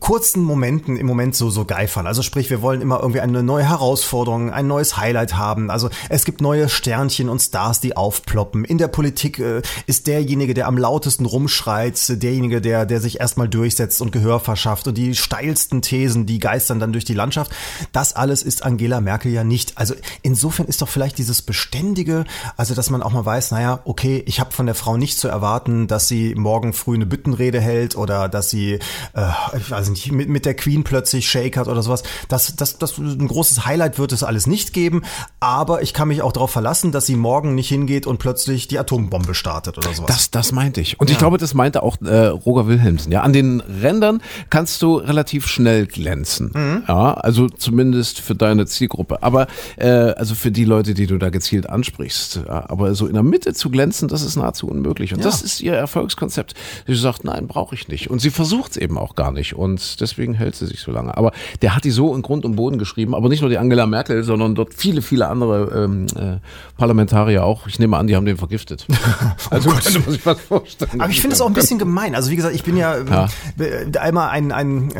Speaker 3: kurzen Momenten im Moment so so geifern. Also sprich, wir wollen immer irgendwie eine neue Herausforderung, ein neues Highlight haben. Also es gibt neue Sternchen und Stars, die aufploppen. In der Politik äh, ist derjenige, der am lautesten rumschreit, derjenige, der der sich erstmal durchsetzt und Gehör verschafft und die steilsten Thesen, die geistern dann durch die Landschaft. Das alles ist Angela Merkel ja nicht. Also insofern ist doch vielleicht dieses beständige, also dass man auch mal weiß, naja, okay, ich habe von der Frau nicht zu erwarten, dass sie morgen früh eine Büttenrede hält oder dass sie äh, weiß nicht, mit, mit der Queen plötzlich shakert oder sowas. Das, das, das ein großes Highlight wird es alles nicht geben, aber ich kann mich auch darauf verlassen, dass sie morgen nicht hingeht und plötzlich die Atombombe startet oder sowas.
Speaker 2: Das, das meinte ich. Und ich glaube, das meinte auch äh, Roger Wilhelmsen. Ja, an den Rändern kannst du relativ schnell glänzen.
Speaker 3: Mhm.
Speaker 2: Ja, also zumindest für deine Zielgruppe. Aber äh, also für die Leute, die du da gezielt ansprichst. Ja, aber so in der Mitte zu glänzen, das ist nahezu unmöglich. Und
Speaker 3: Ja.
Speaker 2: das ist ihr Erfolgskonzept. Sie sagt, nein, brauche ich nicht. Und sie versucht es eben auch gar nicht. Und deswegen hält sie sich so lange. Aber der hat die so in Grund und Boden geschrieben. Aber nicht nur die Angela Merkel, sondern dort viele, viele andere ähm, äh, Parlamentarier auch. Ich nehme an, die haben den vergiftet. also könnte man sich was vorstellen.
Speaker 3: Aber ich finde es auch ein bisschen gemein. Also wie gesagt, ich bin ja,
Speaker 2: Ja.
Speaker 3: äh, einmal ein, ein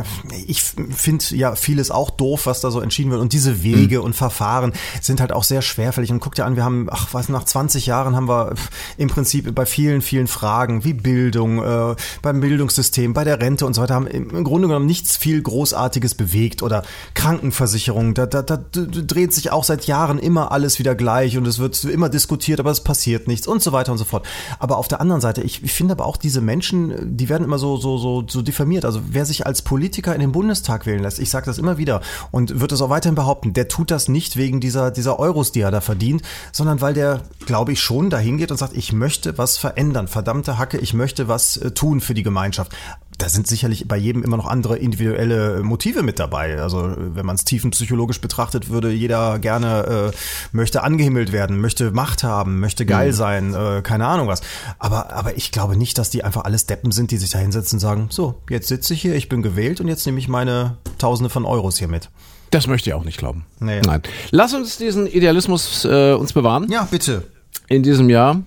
Speaker 3: ich finde ja vieles auch doof, was da so entschieden wird. Und diese Wege und Verfahren sind halt auch sehr schwerfällig. Und guck dir an, wir haben, ach was, nach 20 Jahren haben wir im Prinzip bei vielen, vielen Fragen wie Bildung, äh, beim Bildungssystem, bei der Rente und so weiter, haben im im Grunde genommen nichts viel Großartiges bewegt. Oder Krankenversicherung, da, da, da dreht sich auch seit Jahren immer alles wieder gleich und es wird immer diskutiert, aber es passiert nichts und so weiter und so fort. Aber auf der anderen Seite, ich, ich finde aber auch diese Menschen, die werden immer so, so, so, so diffamiert. Also wer sich als Politiker in den Bundestag wählen lässt, ich sage das immer wieder und wird es auch weiterhin behaupten, der tut das nicht wegen dieser, dieser Euros, die er da verdient, sondern weil der, glaube ich, schon dahin geht und sagt, ich möchte was verändern. Verdammte Hacke, ich möchte was äh, tun für die Gemeinschaft. Da sind sicherlich bei jedem immer noch andere individuelle Motive mit dabei. Also wenn man es tiefenpsychologisch betrachtet, würde jeder gerne äh, möchte angehimmelt werden, möchte Macht haben, möchte geil sein, äh, keine Ahnung was. Aber aber ich glaube nicht, dass die einfach alles Deppen sind, die sich da hinsetzen und sagen, so jetzt sitze ich hier, ich bin gewählt und jetzt nehme ich meine Tausende von Euros hier mit.
Speaker 2: Das möchte ich auch nicht glauben.
Speaker 3: Nee.
Speaker 2: Nein. Lass uns diesen Idealismus äh, uns bewahren
Speaker 3: Ja, bitte.
Speaker 2: in diesem Jahr.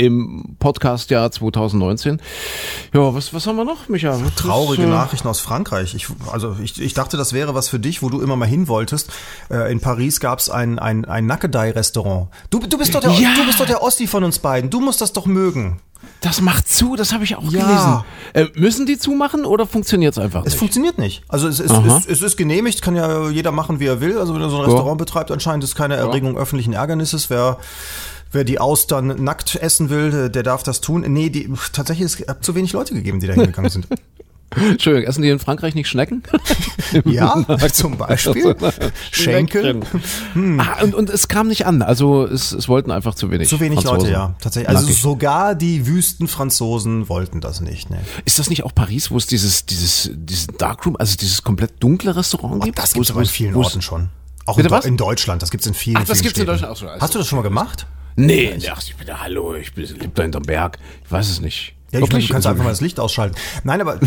Speaker 2: Im Podcastjahr 2019. Ja, was, was haben wir noch, Micha? Was
Speaker 3: Traurige
Speaker 2: ist, äh,
Speaker 3: Nachrichten aus Frankreich. Ich, also ich, ich dachte, das wäre was für dich, wo du immer mal hin wolltest. Äh, in Paris gab es ein, ein, ein Nackedei-Restaurant. Du, du, bist doch der,
Speaker 2: Ja.
Speaker 3: du bist doch der Ossi von uns beiden. Du musst das doch mögen.
Speaker 2: Das macht zu, das habe ich auch
Speaker 3: Ja.
Speaker 2: gelesen. Äh, müssen die zumachen oder funktioniert es einfach
Speaker 3: Es
Speaker 2: nicht?
Speaker 3: funktioniert nicht. Also es ist, es, es ist genehmigt, kann ja jeder machen, wie er will. Also wenn er so ein Restaurant betreibt, anscheinend ist keine Erregung öffentlichen Ärgernisses. Wer, wer die Austern nackt essen will, der darf das tun. Nee, die, tatsächlich ist es hat zu wenig Leute gegeben, die da hingegangen sind.
Speaker 2: Entschuldigung, essen die in Frankreich nicht Schnecken?
Speaker 3: ja, zum Beispiel. Schenkel.
Speaker 2: Ah, und, und es kam nicht an. Also es, es wollten einfach zu wenig.
Speaker 3: Zu wenig
Speaker 2: Franzosen.
Speaker 3: Leute, ja. Tatsächlich. Also
Speaker 2: Nackig.
Speaker 3: sogar die Wüstenfranzosen wollten das nicht. Ne.
Speaker 2: Ist das nicht auch Paris, wo es dieses, dieses, diesen Darkroom, also dieses komplett dunkle Restaurant gibt?
Speaker 3: Das gibt es aber in vielen Orten schon. Auch in, in Deutschland, das gibt es in vielen
Speaker 2: Ach, das
Speaker 3: vielen
Speaker 2: gibt's in
Speaker 3: Städten.
Speaker 2: Deutschland auch so. Also-
Speaker 3: Hast du das schon mal gemacht?
Speaker 2: Nee, ach, ich bin da, hallo, ich bin, lebe da hinterm Berg. Ich weiß es nicht.
Speaker 3: Ja, ich meine, du kannst einfach mal das Licht ausschalten. Nein, aber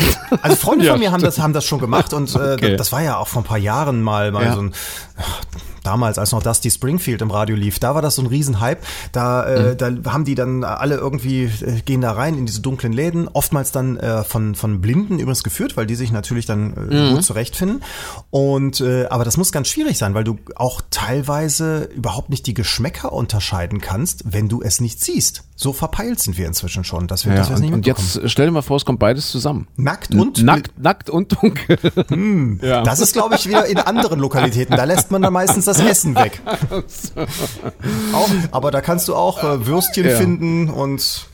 Speaker 3: also Freunde
Speaker 2: Ja,
Speaker 3: von mir haben das, haben das schon gemacht und äh,
Speaker 2: Okay.
Speaker 3: das war ja auch vor ein paar Jahren mal, mal
Speaker 2: Ja.
Speaker 3: so ein damals, als noch Dusty Springfield im Radio lief, da war das so ein Riesenhype. Da, äh,
Speaker 2: Mhm.
Speaker 3: da haben die dann alle irgendwie, äh, gehen da rein in diese dunklen Läden, oftmals dann äh, von, von Blinden übrigens geführt, weil die sich natürlich dann äh,
Speaker 2: Mhm.
Speaker 3: gut zurechtfinden. Und äh, aber das muss ganz schwierig sein, weil du auch teilweise überhaupt nicht die Geschmäcker unterscheiden kannst, wenn du es nicht siehst. So verpeilt sind wir inzwischen schon, dass wir,
Speaker 2: Ja, und,
Speaker 3: nicht
Speaker 2: und jetzt stell dir mal vor, es kommt beides zusammen.
Speaker 3: Nackt und
Speaker 2: Nackt, nackt und dunkel. ja.
Speaker 3: Das ist, glaube ich, wieder in anderen Lokalitäten. Da lässt man dann meistens das Essen weg. auch, aber da kannst du auch äh, Würstchen
Speaker 2: Ja.
Speaker 3: finden und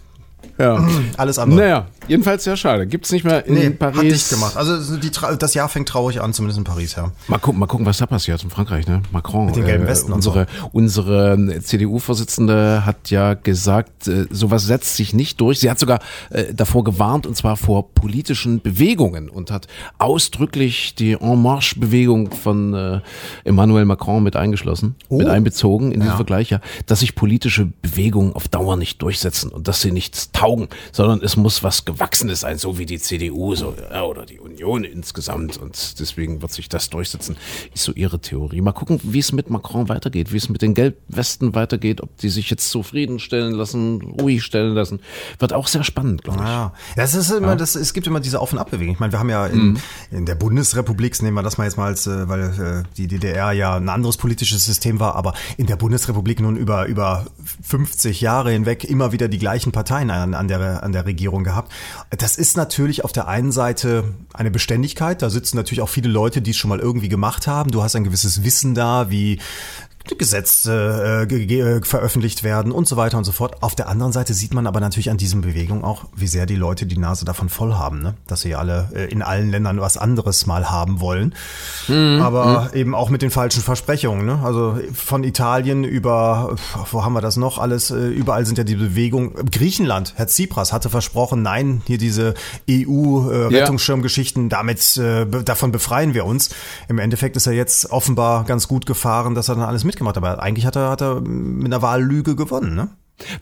Speaker 2: ja.
Speaker 3: alles andere.
Speaker 2: Naja, jedenfalls sehr schade. Gibt's nicht mehr in
Speaker 3: Nee,
Speaker 2: Paris.
Speaker 3: hat dicht gemacht. Also die, das Jahr fängt traurig an, zumindest in Paris, ja.
Speaker 2: Mal gucken, mal gucken, was da passiert in Frankreich, ne? Macron.
Speaker 3: Mit den gelben Westen und
Speaker 2: unsere, unsere CDU-Vorsitzende hat ja gesagt, äh, sowas setzt sich nicht durch. Sie hat sogar äh, davor gewarnt, und zwar vor politischen Bewegungen und hat ausdrücklich die En Marche-Bewegung von äh, Emmanuel Macron mit eingeschlossen, mit einbezogen in diesen Vergleich, ja, dass sich politische Bewegungen auf Dauer nicht durchsetzen und dass sie nichts taugen, sondern es muss was Gewachsenes sein, so wie die CDU so, ja, oder die Union insgesamt. Und deswegen wird sich das durchsetzen, ist so ihre Theorie. Mal gucken, wie es mit Macron weitergeht, wie es mit den Gelbwesten weitergeht, ob die sich jetzt zufriedenstellen lassen, ruhig stellen lassen. Wird auch sehr spannend, glaube ich.
Speaker 3: Ja, das ist immer, das, es gibt immer diese Auf- und Abbewegung. Ich meine, wir haben ja in, in der Bundesrepublik, nehmen wir das mal jetzt mal als, äh, weil äh, die DDR ja ein anderes politisches System war, aber in der Bundesrepublik nun über, über 50 Jahre hinweg immer wieder die gleichen Parteien an, an, der, an der Regierung gehabt. Das ist natürlich auf der einen Seite eine Beständigkeit. Da sitzen natürlich auch viele Leute, die es schon mal irgendwie gemacht haben. Du hast ein gewisses Wissen da, wie Gesetze äh, ge- veröffentlicht werden und so weiter und so fort. Auf der anderen Seite sieht man aber natürlich an diesen Bewegungen auch, wie sehr die Leute die Nase davon voll haben, ne? dass sie alle äh, in allen Ländern was anderes mal haben wollen. aber eben auch mit den falschen Versprechungen. Ne? Also von Italien über, wo haben wir das noch alles? Äh, Überall sind ja die Bewegungen. Griechenland, Herr Tsipras hatte versprochen, nein, hier diese EU-Rettungsschirmgeschichten, damit äh, davon befreien wir uns. Im Endeffekt ist er jetzt offenbar ganz gut gefahren, dass er dann alles mitgemacht hat. Aber eigentlich hat er, hat er mit einer Wahllüge gewonnen. Ne?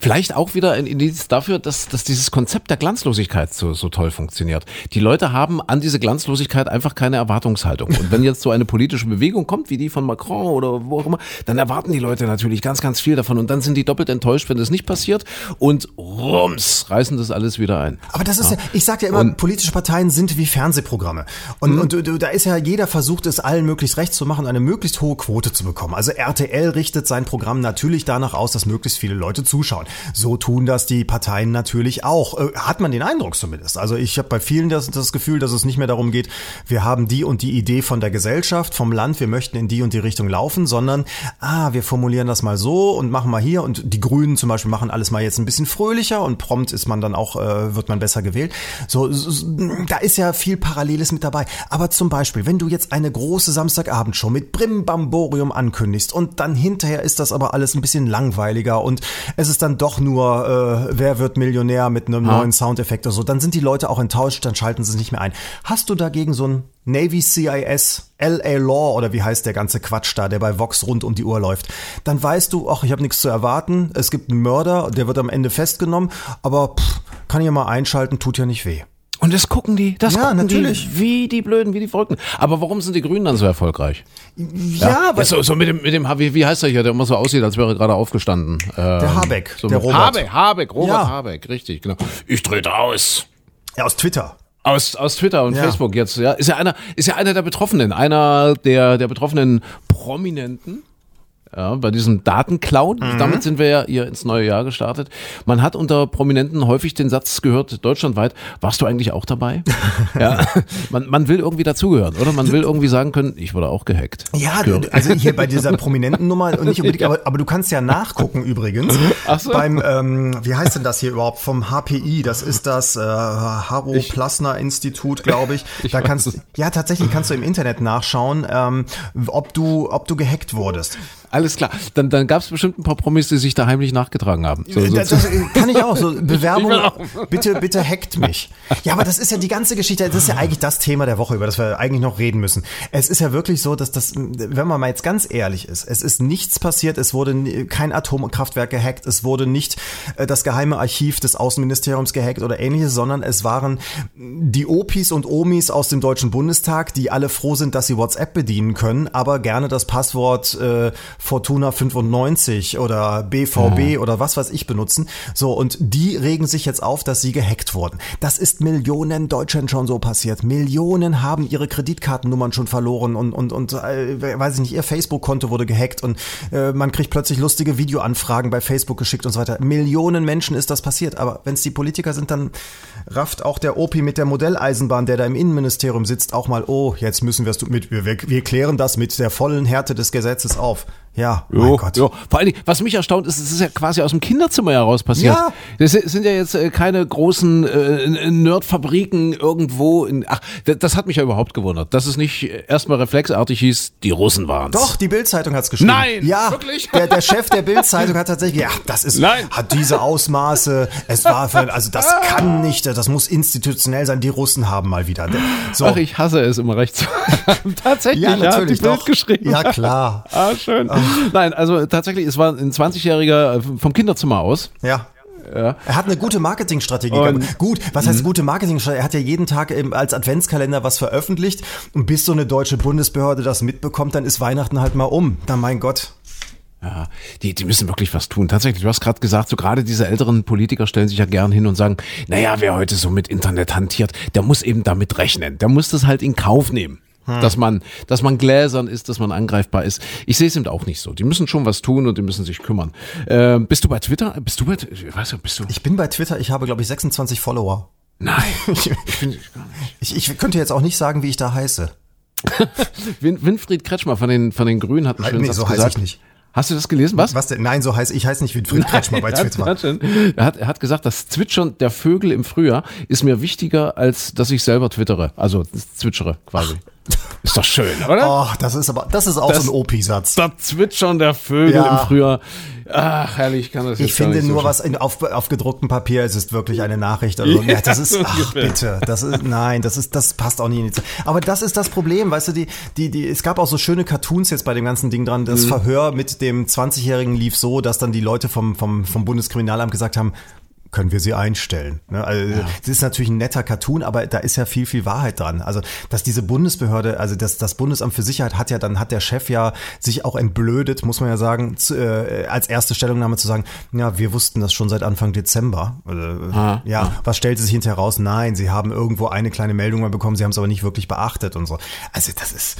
Speaker 2: Vielleicht auch wieder ein Indiz dafür, dass, dass dieses Konzept der Glanzlosigkeit so, so toll funktioniert. Die Leute haben an diese Glanzlosigkeit einfach keine Erwartungshaltung. Und wenn jetzt so eine politische Bewegung kommt, wie die von Macron oder wo auch immer, dann erwarten die Leute natürlich ganz, ganz viel davon. Und dann sind die doppelt enttäuscht, wenn das nicht passiert. Und rums, reißen das alles wieder ein.
Speaker 3: Aber das ist ja, ich sage ja immer, politische Parteien sind wie Fernsehprogramme. Und, und du- du- da ist ja, jeder versucht es allen möglichst recht zu machen, eine möglichst hohe Quote zu bekommen. Also RTL richtet sein Programm natürlich danach aus, dass möglichst viele Leute zuschauen. So tun das die Parteien natürlich auch. Äh, Hat man den Eindruck zumindest. Also ich habe bei vielen das, das Gefühl, dass es nicht mehr darum geht, wir haben die und die Idee von der Gesellschaft, vom Land, wir möchten in die und die Richtung laufen, sondern, ah, wir formulieren das mal so und machen mal hier und die Grünen zum Beispiel machen alles mal jetzt ein bisschen fröhlicher und prompt ist man dann auch, äh, wird man besser gewählt. So, da ist ja viel Paralleles mit dabei. Aber zum Beispiel, wenn du jetzt eine große Samstagabendshow mit Brimbamborium ankündigst und dann hinterher ist das aber alles ein bisschen langweiliger und es ist dann doch nur, äh, wer wird Millionär mit einem neuen Soundeffekt oder so, dann sind die Leute auch enttäuscht, dann schalten sie es nicht mehr ein. Hast du dagegen so ein Navy CIS, LA Law oder wie heißt der ganze Quatsch da, der bei Vox rund um die Uhr läuft, dann weißt du, ach, ich habe nichts zu erwarten, es gibt einen Mörder, der wird am Ende festgenommen, aber pff, kann ich ja mal einschalten, tut ja nicht weh.
Speaker 2: Und das gucken die, das
Speaker 3: Ja,
Speaker 2: gucken
Speaker 3: natürlich.
Speaker 2: die wie die Blöden, wie die Verrückten. Aber warum sind die Grünen dann so erfolgreich?
Speaker 3: Ja,
Speaker 2: Ja, so, so mit dem, mit dem, wie, wie heißt der hier, der immer so aussieht, als wäre er gerade aufgestanden. Ähm,
Speaker 3: Der Habeck,
Speaker 2: so
Speaker 3: der Robert.
Speaker 2: Habeck, Habeck, Robert
Speaker 3: Ja.
Speaker 2: Habeck, richtig, genau. Ich trete aus.
Speaker 3: ja, aus Twitter.
Speaker 2: Aus, aus Twitter und
Speaker 3: Ja.
Speaker 2: Facebook jetzt, ja. Ist ja einer, ist ja einer der Betroffenen, einer der, der betroffenen Prominenten. Ja, bei diesem Datencloud,
Speaker 3: Mhm.
Speaker 2: damit sind wir ja hier ins neue Jahr gestartet. Man hat unter Prominenten häufig den Satz gehört, deutschlandweit, warst du eigentlich auch dabei? ja, man, man will irgendwie dazugehören, oder? Man will irgendwie sagen können, ich wurde auch gehackt.
Speaker 3: Ja,
Speaker 2: Gehört.
Speaker 3: du- also hier bei dieser prominenten Nummer und nicht unbedingt, aber, aber du kannst ja nachgucken übrigens.
Speaker 2: Ach so.
Speaker 3: Beim, ähm, wie heißt denn das hier überhaupt? Vom HPI, das ist das äh, Haro Plasner Institut, glaube ich. Da kannst ja tatsächlich kannst du im Internet nachschauen, ähm, ob du, ob du gehackt wurdest.
Speaker 2: Alles klar. Dann, dann gab es bestimmt ein paar Promis, die sich da heimlich nachgetragen haben. So, so,
Speaker 3: das, das kann ich auch. So Bewerbung, bitte, bitte hackt mich. Ja, aber das ist ja die ganze Geschichte. Das ist ja eigentlich das Thema der Woche, über das wir eigentlich noch reden müssen. Es ist ja wirklich so, dass das, wenn man mal jetzt ganz ehrlich ist, es ist nichts passiert. Es wurde kein Atomkraftwerk gehackt. Es wurde nicht äh, das geheime Archiv des Außenministeriums gehackt oder ähnliches, sondern es waren die Opis und Omis aus dem Deutschen Bundestag, die alle froh sind, dass sie WhatsApp bedienen können, aber gerne das Passwort äh, Fortuna 95 oder BVB oder was weiß ich benutzen. So, und die regen sich jetzt auf, dass sie gehackt wurden. Das ist Millionen Deutschen schon so passiert. Millionen haben ihre Kreditkartennummern schon verloren und, und, und äh, weiß ich nicht, ihr Facebook-Konto wurde gehackt und äh, man kriegt plötzlich lustige Videoanfragen bei Facebook geschickt und so weiter. Millionen Menschen ist das passiert. Aber wenn es die Politiker sind, dann rafft auch der Opi mit der Modelleisenbahn, der da im Innenministerium sitzt, auch mal, oh, jetzt müssen wir es mit, wir, wir klären das mit der vollen Härte des Gesetzes auf. Ja, mein
Speaker 2: Jo,
Speaker 3: Gott.
Speaker 2: jo. Vor allen Dingen, was mich erstaunt ist, es ist ja quasi aus dem Kinderzimmer heraus passiert.
Speaker 3: Ja.
Speaker 2: Das sind ja jetzt äh, keine großen äh, Nerdfabriken irgendwo. In, ach, das, hat mich ja überhaupt gewundert, dass es nicht äh, erstmal reflexartig hieß, die Russen waren
Speaker 3: Doch, die Bildzeitung hat's geschrieben.
Speaker 2: Nein,
Speaker 3: ja,
Speaker 2: wirklich?
Speaker 3: Der, der Chef der Bildzeitung hat tatsächlich, ja, das ist,
Speaker 2: Nein.
Speaker 3: hat diese Ausmaße. Es war, für, also das kann nicht, das muss institutionell sein. Die Russen haben mal wieder. So.
Speaker 2: Ach, ich hasse es immer recht. Tatsächlich,
Speaker 3: Ja,
Speaker 2: ja,
Speaker 3: natürlich
Speaker 2: die Bild geschrieben.
Speaker 3: Ja, klar.
Speaker 2: Ah, schön. Nein, also tatsächlich, es war ein 20-Jähriger vom Kinderzimmer aus.
Speaker 3: Ja. Er hat eine gute Marketingstrategie. Gehabt. Gut, was heißt gute Marketingstrategie? Er hat ja jeden Tag eben als Adventskalender was veröffentlicht und bis so eine deutsche Bundesbehörde das mitbekommt, dann ist Weihnachten halt mal um. Na mein Gott.
Speaker 2: Ja, die, die müssen wirklich was tun. Tatsächlich, du hast gerade gesagt, so gerade diese älteren Politiker stellen sich ja gern hin und sagen, naja, wer heute so mit Internet hantiert, der muss eben damit rechnen. Der muss das halt in Kauf nehmen. Dass man, dass man gläsern ist, dass man angreifbar ist. Ich sehe es eben auch nicht so. Die müssen schon was tun und die müssen sich kümmern. Ähm, bist du bei Twitter? Bist du bei, ich weiß nicht, bist du?
Speaker 3: Ich bin bei Twitter, ich habe glaube ich 26 Follower.
Speaker 2: Nein.
Speaker 3: Ich, ich, ich könnte jetzt auch nicht sagen, wie ich da heiße.
Speaker 2: Win, Winfried Kretschmer von den, von den Grünen hat einen schönen
Speaker 3: nee,
Speaker 2: Satz
Speaker 3: so
Speaker 2: gesagt.
Speaker 3: ich nicht.
Speaker 2: Hast du das gelesen? Was?
Speaker 3: Was denn? Nein, so heiße ich. heiße nicht Winfried Kretschmer bei
Speaker 2: Er
Speaker 3: Twitter.
Speaker 2: Er hat, er, hat, er hat gesagt, das Zwitschern der Vögel im Frühjahr ist mir wichtiger, als dass ich selber twittere. Also zwitschere quasi. Ist doch schön, oder?
Speaker 3: Oh, das ist aber, das ist auch
Speaker 2: Das-
Speaker 3: so ein OP-Satz.
Speaker 2: Das Zwitschern der Vögel
Speaker 3: Ja.
Speaker 2: im Frühjahr. Ach, herrlich, ich kann das
Speaker 3: Ich
Speaker 2: jetzt gar
Speaker 3: finde nur
Speaker 2: so
Speaker 3: was in, auf, auf gedrucktem Papier, es ist wirklich eine Nachricht. Also, ja, das ist, ach bitte, das ist, nein, das ist, das passt auch nicht in die Zeit. Aber das ist das Problem, weißt du, die, die, die, es gab auch so schöne Cartoons jetzt bei dem ganzen Ding dran.
Speaker 2: Mhm.
Speaker 3: Das Verhör mit dem 20-Jährigen lief so, dass dann die Leute vom, vom, vom Bundeskriminalamt gesagt haben, können wir sie einstellen. Ne? Also, Das ist natürlich ein netter Cartoon, aber da ist ja viel, viel Wahrheit dran. Also, dass diese Bundesbehörde, also das, das Bundesamt für Sicherheit hat ja, dann hat der Chef ja sich auch entblödet, muss man ja sagen, zu, äh, als erste Stellungnahme zu sagen, ja, wir wussten das schon seit Anfang Dezember. Äh,
Speaker 2: Ah,
Speaker 3: ja, was stellte sich hinterher raus? Nein, sie haben irgendwo eine kleine Meldung mal bekommen, sie haben es aber nicht wirklich beachtet und so. Also, das ist,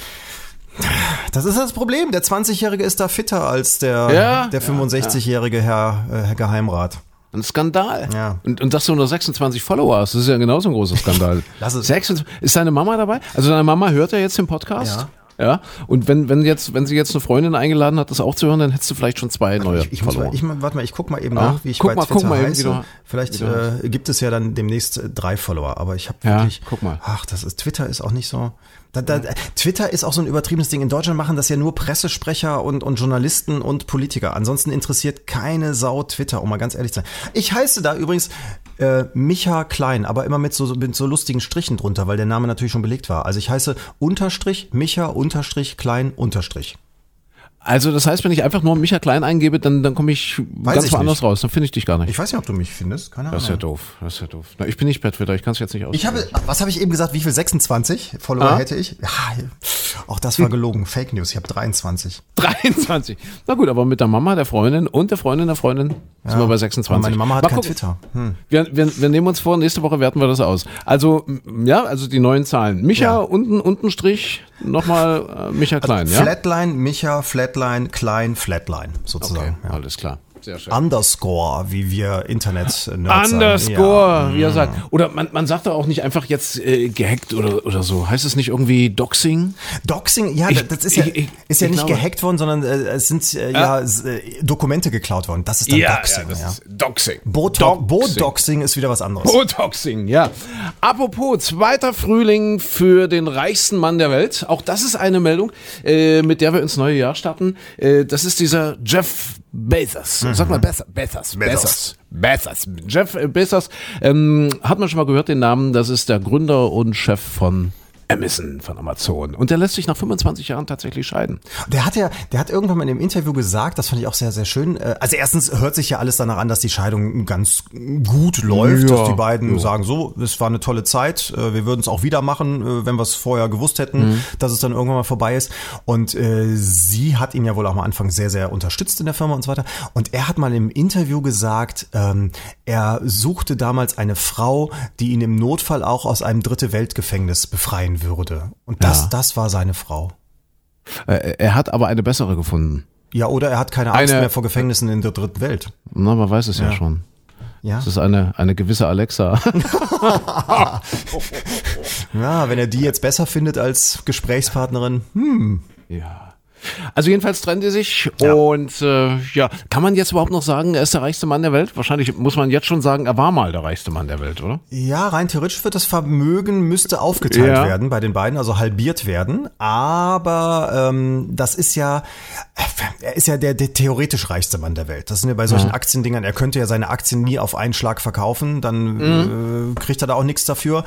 Speaker 3: das ist das Problem. Der 20-Jährige ist da fitter als der,
Speaker 2: Ja,
Speaker 3: der
Speaker 2: ja,
Speaker 3: 65-jährige Herr, äh, Herr Geheimrat.
Speaker 2: Ein Skandal.
Speaker 3: Ja.
Speaker 2: Und, und dass du nur 26 Follower hast, das ist ja genauso ein großer Skandal.
Speaker 3: Lass es.
Speaker 2: 26, ist deine Mama dabei? Also deine Mama hört ja jetzt den Podcast.
Speaker 3: Ja.
Speaker 2: Ja. Und wenn, wenn jetzt, wenn sie jetzt eine Freundin eingeladen hat, das auch zu hören, dann hättest du vielleicht schon zwei neue
Speaker 3: Ich, ich
Speaker 2: Follower.
Speaker 3: mal, ich, warte mal, ich guck mal eben
Speaker 2: Ja,
Speaker 3: nach, wie ich
Speaker 2: guck
Speaker 3: bei
Speaker 2: mal,
Speaker 3: Twitter
Speaker 2: guck mal eben,
Speaker 3: heiße.
Speaker 2: wie du-
Speaker 3: Vielleicht äh, gibt es ja dann demnächst äh, drei Follower, aber ich habe
Speaker 2: Ja,
Speaker 3: wirklich.
Speaker 2: guck mal.
Speaker 3: Ach, das ist Twitter ist auch nicht so. Da, da, Twitter ist auch so ein übertriebenes Ding. In Deutschland machen das ja nur Pressesprecher und, und Journalisten und Politiker. Ansonsten interessiert keine Sau Twitter, um mal ganz ehrlich zu sein. Ich heiße da übrigens äh, Micha Klein, aber immer mit so, mit so lustigen Strichen drunter, weil der Name natürlich schon belegt war. Also ich heiße Unterstrich Micha Unterstrich Klein Unterstrich.
Speaker 2: Also das heißt, wenn ich einfach nur Micha Klein eingebe, dann, dann komme ich
Speaker 3: Weiß
Speaker 2: ganz
Speaker 3: ich
Speaker 2: woanders
Speaker 3: nicht.
Speaker 2: raus. Dann finde ich dich gar nicht.
Speaker 3: Ich weiß nicht, ob du mich findest. Keine Ahnung.
Speaker 2: das ist ja doof. Das ist ja doof. Na, ich bin nicht Bettwitter, ich kann es jetzt nicht aus.
Speaker 3: Ich habe, was habe ich eben gesagt? Wie viel? 26 Follower
Speaker 2: Ah.
Speaker 3: hätte ich? Ja, auch das war gelogen. Fake News. Ich habe 23.
Speaker 2: 23. Na gut, aber mit der Mama, der Freundin und der Freundin der Freundin sind wir bei 26.
Speaker 3: Aber meine Mama hat
Speaker 2: Mal
Speaker 3: kein
Speaker 2: gucken.
Speaker 3: Twitter. Hm.
Speaker 2: Wir, wir, wir nehmen uns vor, nächste Woche werten wir das aus. Also, ja, also die neuen Zahlen. Micha,
Speaker 3: Ja.
Speaker 2: unten, unten Strich, nochmal äh, Micha Klein, ja?
Speaker 3: Flatline, Micha, Flatline, Klein, Flatline
Speaker 2: Okay,
Speaker 3: sozusagen. ja.
Speaker 2: alles klar. Sehr schön.
Speaker 3: Underscore, wie wir Internet-Nerds
Speaker 2: Underscore, wie er
Speaker 3: Mhm.
Speaker 2: sagt. Oder man, man sagt doch auch nicht einfach jetzt äh, gehackt oder, oder so. Heißt es nicht irgendwie Doxing?
Speaker 3: Doxing, ja,
Speaker 2: Ich-
Speaker 3: das ist ja,
Speaker 2: ich- ich-
Speaker 3: ist ja
Speaker 2: ich
Speaker 3: nicht
Speaker 2: glaube-
Speaker 3: gehackt worden, sondern äh, es sind äh, ja, äh, Dokumente geklaut worden. Das ist dann Doxing. Ja,
Speaker 2: das ist Doxing.
Speaker 3: Botox, Bodoxing ist wieder was anderes.
Speaker 2: Botoxing, ja. Apropos, zweiter Frühling für den reichsten Mann der Welt. Auch das ist eine Meldung, äh, mit der wir ins neue Jahr starten. Äh, das ist dieser Jeff Bezos. Sag mal besser. Bezos. Bezos. Bezos. Jeff Bezos. Ähm, hat man schon mal gehört den Namen? Das ist der Gründer und Chef von Amazon, von Amazon. Und der lässt sich nach 25 Jahren tatsächlich scheiden.
Speaker 3: Der hat ja, der hat irgendwann mal in dem Interview gesagt, das fand ich auch sehr, sehr schön. äh, Also erstens hört sich ja alles danach an, dass die Scheidung ganz gut läuft,
Speaker 2: Ja,
Speaker 3: dass die beiden
Speaker 2: ja.
Speaker 3: sagen, so, es war eine tolle Zeit, äh, wir würden es auch wieder machen, äh, wenn wir es vorher gewusst hätten,
Speaker 2: Mhm.
Speaker 3: dass es dann irgendwann mal vorbei ist. Und äh, sie hat ihn ja wohl auch am Anfang sehr, sehr unterstützt in der Firma und so weiter. Und er hat mal im Interview gesagt, ähm, er suchte damals eine Frau, die ihn im Notfall auch aus einem dritte Weltgefängnis würde. Und das,
Speaker 2: Ja.
Speaker 3: das war seine Frau.
Speaker 2: Er hat aber eine bessere gefunden.
Speaker 3: Ja, oder er hat keine Angst
Speaker 2: Eine-
Speaker 3: mehr vor Gefängnissen in der dritten Welt.
Speaker 2: Na, man weiß es ja,
Speaker 3: Ja.
Speaker 2: schon.
Speaker 3: Ja.
Speaker 2: Das ist eine, eine gewisse Alexa.
Speaker 3: ja, wenn er die jetzt besser findet als Gesprächspartnerin, hm.
Speaker 2: Ja. Also jedenfalls trennen die sich
Speaker 3: Ja.
Speaker 2: und äh, ja, kann man jetzt überhaupt noch sagen, er ist der reichste Mann der Welt? Wahrscheinlich muss man jetzt schon sagen, er war mal der reichste Mann der Welt, oder?
Speaker 3: Ja, rein theoretisch wird das Vermögen müsste aufgeteilt
Speaker 2: Ja.
Speaker 3: werden bei den beiden, also halbiert werden. Aber ähm, das ist ja, er ist ja der, der theoretisch reichste Mann der Welt. Das sind ja bei solchen Aktiendingern. Er könnte ja seine Aktien nie auf einen Schlag verkaufen, dann äh, kriegt er da auch nichts dafür.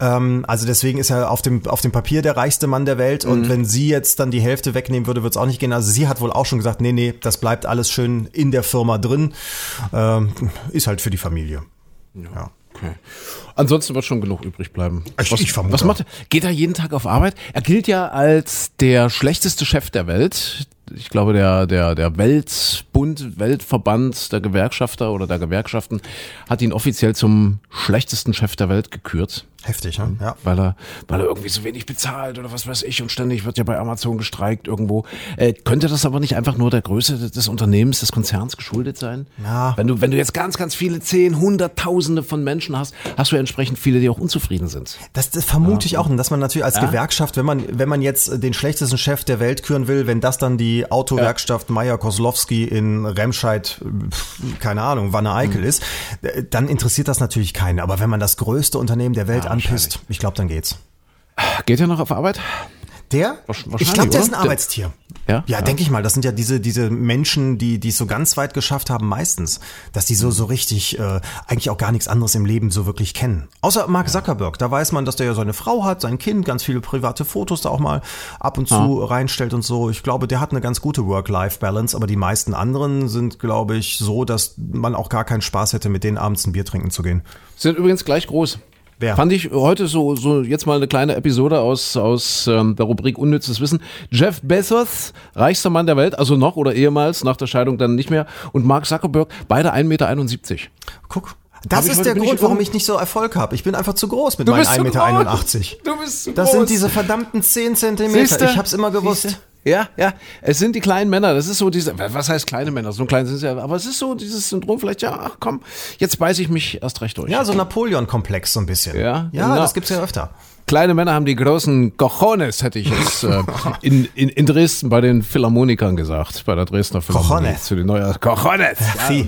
Speaker 3: Ähm, also deswegen ist er auf dem auf dem Papier der reichste Mann der Welt. Und wenn sie jetzt dann die Hälfte wegnehmen würde, würde es auch nicht gehen. Also sie hat wohl auch schon gesagt, nee, nee, das bleibt alles schön in der Firma drin. Ähm, ist halt für die Familie. Ja.
Speaker 2: Okay. Ansonsten wird schon genug übrig bleiben.
Speaker 3: Ich-
Speaker 2: was,
Speaker 3: ich vermute
Speaker 2: was macht er? Geht er jeden Tag auf Arbeit? Er gilt ja als der schlechteste Chef der Welt. Ich glaube, der, der, der Weltbund, Weltverband der Gewerkschafter oder der Gewerkschaften hat ihn offiziell zum schlechtesten Chef der Welt gekürt.
Speaker 3: Heftig, ne? Ja.
Speaker 2: weil er, weil er irgendwie so wenig bezahlt oder was weiß ich und ständig wird ja bei Amazon gestreikt irgendwo. Äh, könnte das aber nicht einfach nur der Größe des- Unternehmens, des Konzerns geschuldet sein?
Speaker 3: Ja.
Speaker 2: Wenn du, wenn du jetzt ganz, ganz viele zehn, hunderttausende von Menschen hast, hast du ja entsprechend viele, die auch unzufrieden sind.
Speaker 3: Das, das vermute ich auch, und dass man natürlich als Gewerkschaft, wenn man, wenn man jetzt den schlechtesten Chef der Welt küren will, wenn das dann die Autowerkstatt Meyer Koslowski in Remscheid, keine Ahnung, Wanne Eickel ist, äh, dann interessiert das natürlich keinen. Aber wenn man das größte Unternehmen der Welt anpisst, ich glaube, dann geht's.
Speaker 2: Geht er noch auf Arbeit?
Speaker 3: Der? Ich glaube, der ist ein? Arbeitstier.
Speaker 2: Ja?
Speaker 3: Ja,
Speaker 2: Ja.
Speaker 3: denke ich mal. Das sind ja diese, diese Menschen, die, die es so ganz weit geschafft haben, meistens, dass die so, so richtig, äh, eigentlich auch gar nichts anderes im Leben so wirklich kennen. Außer Mark Zuckerberg. Da weiß man, dass der ja seine Frau hat, sein Kind, ganz viele private Fotos da auch mal ab und zu reinstellt und so. Ich glaube, der hat eine ganz gute Work-Life-Balance, aber die meisten anderen sind, glaube ich, so, dass man auch gar keinen Spaß hätte, mit denen abends ein Bier trinken zu gehen.
Speaker 2: Sind übrigens gleich groß.
Speaker 3: Wer?
Speaker 2: Fand ich heute so, so jetzt mal eine kleine Episode aus, aus ähm, der Rubrik Unnützes Wissen. Jeff Bezos, reichster Mann der Welt, also noch oder ehemals, nach der Scheidung dann nicht mehr. Und Mark Zuckerberg, beide 1,71 Meter.
Speaker 3: Guck. Das ist der Grund, warum ich nicht so Erfolg habe. Ich bin einfach zu groß mit meinen 1,81 Meter.
Speaker 2: Du bist zu
Speaker 3: Das
Speaker 2: groß.
Speaker 3: sind diese verdammten 10 Zentimeter. Ich hab's immer gewusst.
Speaker 2: Siehste? Ja, ja. Es sind die kleinen Männer. Das ist so diese, was heißt kleine Männer? So klein sind sie ja. Aber es ist so dieses Syndrom vielleicht, ja, ach komm, jetzt beiße ich mich erst recht durch.
Speaker 3: Ja, so Napoleon-Komplex so ein bisschen.
Speaker 2: Ja,
Speaker 3: ja
Speaker 2: genau.
Speaker 3: das gibt's ja öfter.
Speaker 2: Kleine Männer haben die großen Cojones, hätte ich jetzt äh, in, in, in Dresden bei den Philharmonikern gesagt, bei der Dresdner Philharmonie.
Speaker 3: Cojones.
Speaker 2: Zu den neuen Cojones.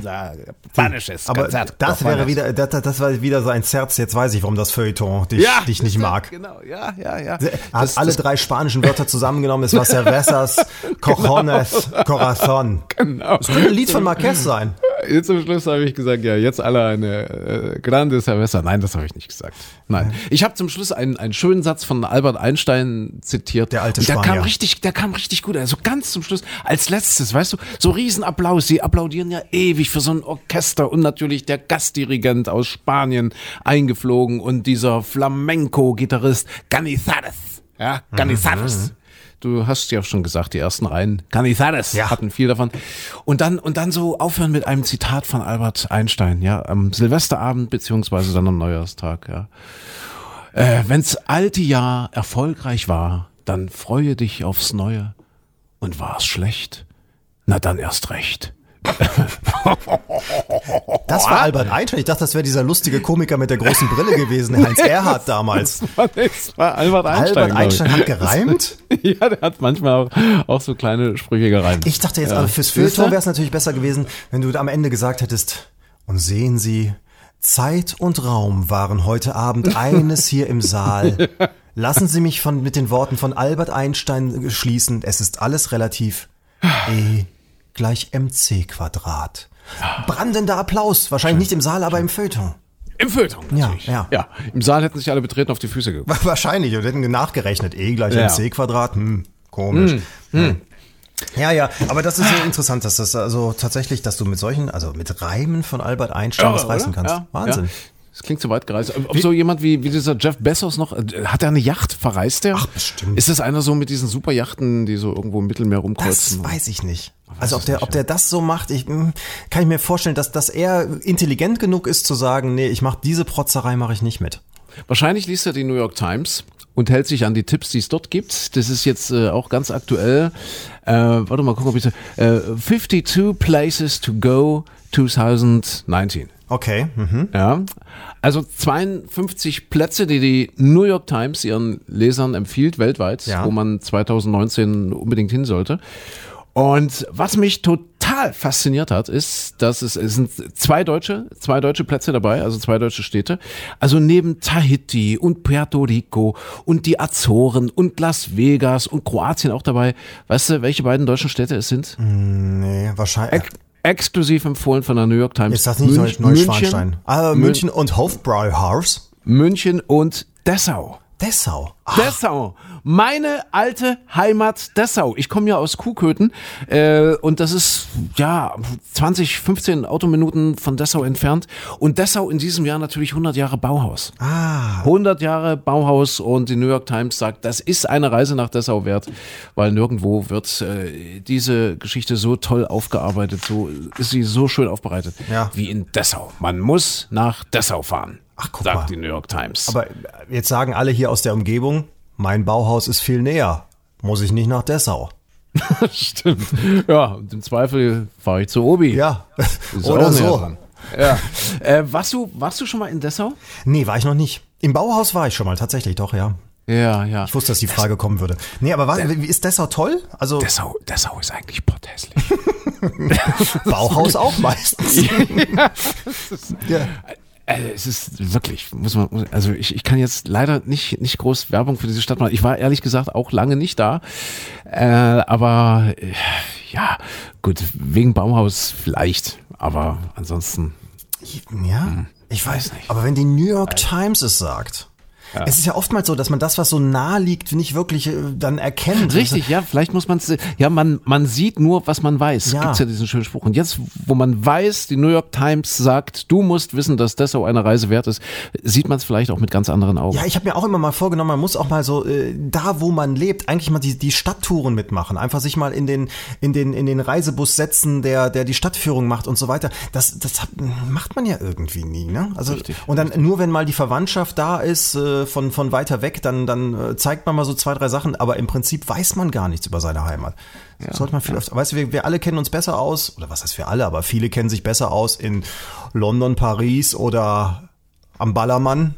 Speaker 2: Ja, spanisches
Speaker 3: Aber
Speaker 2: Konzert.
Speaker 3: das
Speaker 2: Cojones.
Speaker 3: wäre wieder, das, das war wieder so ein Zerz. Jetzt weiß ich, warum das Feuilleton dich,
Speaker 2: ja,
Speaker 3: dich nicht mag.
Speaker 2: Genau, ja, ja, ja.
Speaker 3: Hat
Speaker 2: Das-
Speaker 3: alle
Speaker 2: das-
Speaker 3: drei spanischen Wörter zusammengenommen. Es war Cervezas, Cojones, Corazon.
Speaker 2: Genau.
Speaker 3: Das könnte ein Lied von Marquez sein.
Speaker 2: Jetzt zum Schluss habe ich gesagt, ja, jetzt alle eine äh, grande Cerveza. Nein, das habe ich nicht gesagt. Nein. Ich habe zum Schluss einen, einen schönen Satz von Albert Einstein zitiert.
Speaker 3: Der alte
Speaker 2: Und der kam
Speaker 3: Spanier.
Speaker 2: richtig, der kam richtig gut. Also ganz zum Schluss, als letztes, weißt du, so Riesenapplaus. Sie applaudieren ja ewig für so ein Orchester und natürlich der Gastdirigent aus Spanien eingeflogen und dieser Flamenco-Gitarrist Canizares. Ja, Canizares. Du hast ja schon gesagt, die ersten Reihen Canizares
Speaker 3: Ja.
Speaker 2: hatten viel davon. Und dann, und dann so aufhören mit einem Zitat von Albert Einstein, ja, am Silvesterabend beziehungsweise dann am Neujahrstag, ja. Äh, wenn's alte Jahr erfolgreich war, dann freue dich aufs Neue. Und war's schlecht, na dann erst recht.
Speaker 3: Das war Albert Einstein. Ich dachte, das wäre dieser lustige Komiker mit der großen Brille gewesen, Heinz Erhardt damals.
Speaker 2: Das war Albert Einstein.
Speaker 3: Albert. Einstein hat gereimt?
Speaker 2: Ja, der hat manchmal auch, auch so kleine Sprüche gereimt.
Speaker 3: Ich dachte jetzt,
Speaker 2: Ja.
Speaker 3: aber fürs? Feuilleton wäre es natürlich besser gewesen, wenn du am Ende gesagt hättest, und sehen Sie, Zeit und Raum waren heute Abend eines hier im Saal. Lassen Sie mich von, mit den Worten von Albert Einstein schließen, es ist alles relativ. E gleich mc Quadrat. Brandender Applaus, wahrscheinlich nicht im Saal, aber im Feuilleton.
Speaker 2: Im Feuilleton natürlich.
Speaker 3: Ja,
Speaker 2: ja. Im Saal hätten sich alle betreten auf die Füße geguckt.
Speaker 3: Wahrscheinlich, und hätten nachgerechnet, E gleich
Speaker 2: Ja.
Speaker 3: mc Quadrat, hm, komisch. Hm. Ja, ja, aber das ist so interessant, dass das also tatsächlich, dass du mit solchen, also mit Reimen von Albert Einstein was
Speaker 2: oder?
Speaker 3: reißen kannst.
Speaker 2: Ja,
Speaker 3: Wahnsinn.
Speaker 2: Ja. Das klingt zu weit gereist. Ob so jemand wie, wie dieser Jeff Bezos noch, äh, hat er eine Yacht? Verreist der?
Speaker 3: Ach, bestimmt.
Speaker 2: Ist das einer so mit diesen Superjachten, die so irgendwo im Mittelmeer
Speaker 3: Das
Speaker 2: rumkreuzen?
Speaker 3: weiß ich nicht. Also ob der,
Speaker 2: nicht,
Speaker 3: ob der das so macht, ich, hm, kann ich mir vorstellen, dass, dass er intelligent genug ist zu sagen, nee, ich mache diese Protzerei mache ich nicht mit.
Speaker 2: Wahrscheinlich liest er die New York Times und hält sich an die Tipps, die es dort gibt. Das ist jetzt äh, auch ganz aktuell. Äh, warte mal, gucken, ob ich so, äh, 52 Places to Go 2019.
Speaker 3: Okay. Mhm.
Speaker 2: Ja, also 52 Plätze, die die New York Times ihren Lesern empfiehlt weltweit,
Speaker 3: Ja.
Speaker 2: wo man 2019 unbedingt hin sollte. Und was mich total fasziniert hat, ist, dass es, es sind zwei deutsche, zwei deutsche Plätze dabei, also zwei deutsche Städte. Also neben Tahiti und Puerto Rico und die Azoren und Las Vegas und Kroatien auch dabei. Weißt du, welche beiden deutschen Städte es sind?
Speaker 3: Nee, wahrscheinlich.
Speaker 2: Ex exklusiv empfohlen von der New York Times.
Speaker 3: Ist das nicht
Speaker 2: Münch-
Speaker 3: Neuschwanstein? Ah,
Speaker 2: Mün-
Speaker 3: München und Hofbräuhaus?
Speaker 2: München und Dessau.
Speaker 3: Dessau. Ah,
Speaker 2: Dessau. Meine alte Heimat Dessau. Ich komme ja aus Kuhköthen äh, und das ist ja 20, 15 Autominuten von Dessau entfernt. Und Dessau in diesem Jahr natürlich 100 Jahre Bauhaus.
Speaker 3: ah,
Speaker 2: 100 Jahre Bauhaus und die New York Times sagt, das ist eine Reise nach Dessau wert, weil nirgendwo wird äh, diese Geschichte so toll aufgearbeitet, so ist sie so schön aufbereitet
Speaker 3: Ja.
Speaker 2: wie in Dessau. Man muss nach Dessau fahren,
Speaker 3: Ach, guck
Speaker 2: sagt
Speaker 3: mal.
Speaker 2: die New York Times.
Speaker 3: aber jetzt sagen alle hier aus der Umgebung, mein Bauhaus ist viel näher. Muss ich nicht nach Dessau.
Speaker 2: Stimmt. Ja, und im Zweifel fahre ich zu Obi.
Speaker 3: Ja, oder so.
Speaker 2: Ja. Äh, warst, du, warst du schon mal in Dessau?
Speaker 3: Nee, war ich noch nicht. Im Bauhaus war ich schon mal, tatsächlich, doch, ja.
Speaker 2: Ja, ja.
Speaker 3: Ich wusste, dass die Frage kommen würde. Nee, aber war, wie ist Dessau toll? Also
Speaker 2: Dessau, Dessau ist eigentlich potthässlich.
Speaker 3: Bauhaus auch meistens. ja.
Speaker 2: Äh, es ist wirklich, muss man, also ich, ich kann jetzt leider nicht, nicht groß Werbung für diese Stadt machen. Ich war ehrlich gesagt auch lange nicht da. Äh, aber äh, ja, gut, wegen Baumhaus vielleicht. Aber ansonsten,
Speaker 3: Ja, ich weiß nicht. Aber wenn die New York Times es sagt, es ist ja oftmals so, dass man das, was so nah liegt, nicht wirklich äh, dann erkennt.
Speaker 2: Richtig, ja, vielleicht muss man es, ja, man, man sieht nur, was man weiß.
Speaker 3: Ja.
Speaker 2: Gibt's ja diesen schönen Spruch. Und jetzt, wo man weiß, die New York Times sagt, du musst wissen, dass Dessau eine Reise wert ist, sieht man es vielleicht auch mit ganz anderen Augen.
Speaker 3: Ja, ich habe mir auch immer mal vorgenommen, man muss auch mal so äh, da, wo man lebt, eigentlich mal die, die Stadttouren mitmachen. Einfach sich mal in den in den in den Reisebus setzen, der der die Stadtführung macht und so weiter. Das das macht man ja irgendwie nie, ne? Also
Speaker 2: Richtig.
Speaker 3: und dann nur wenn mal die Verwandtschaft da ist äh, von von weiter weg, dann dann äh, zeigt man mal so zwei drei Sachen. Aber im Prinzip weiß man gar nichts über seine Heimat. Sollte man viel öfter. Weißt du, wir, wir alle kennen uns besser aus oder was heißt wir alle, aber viele kennen sich besser aus in London, Paris oder am Ballermann.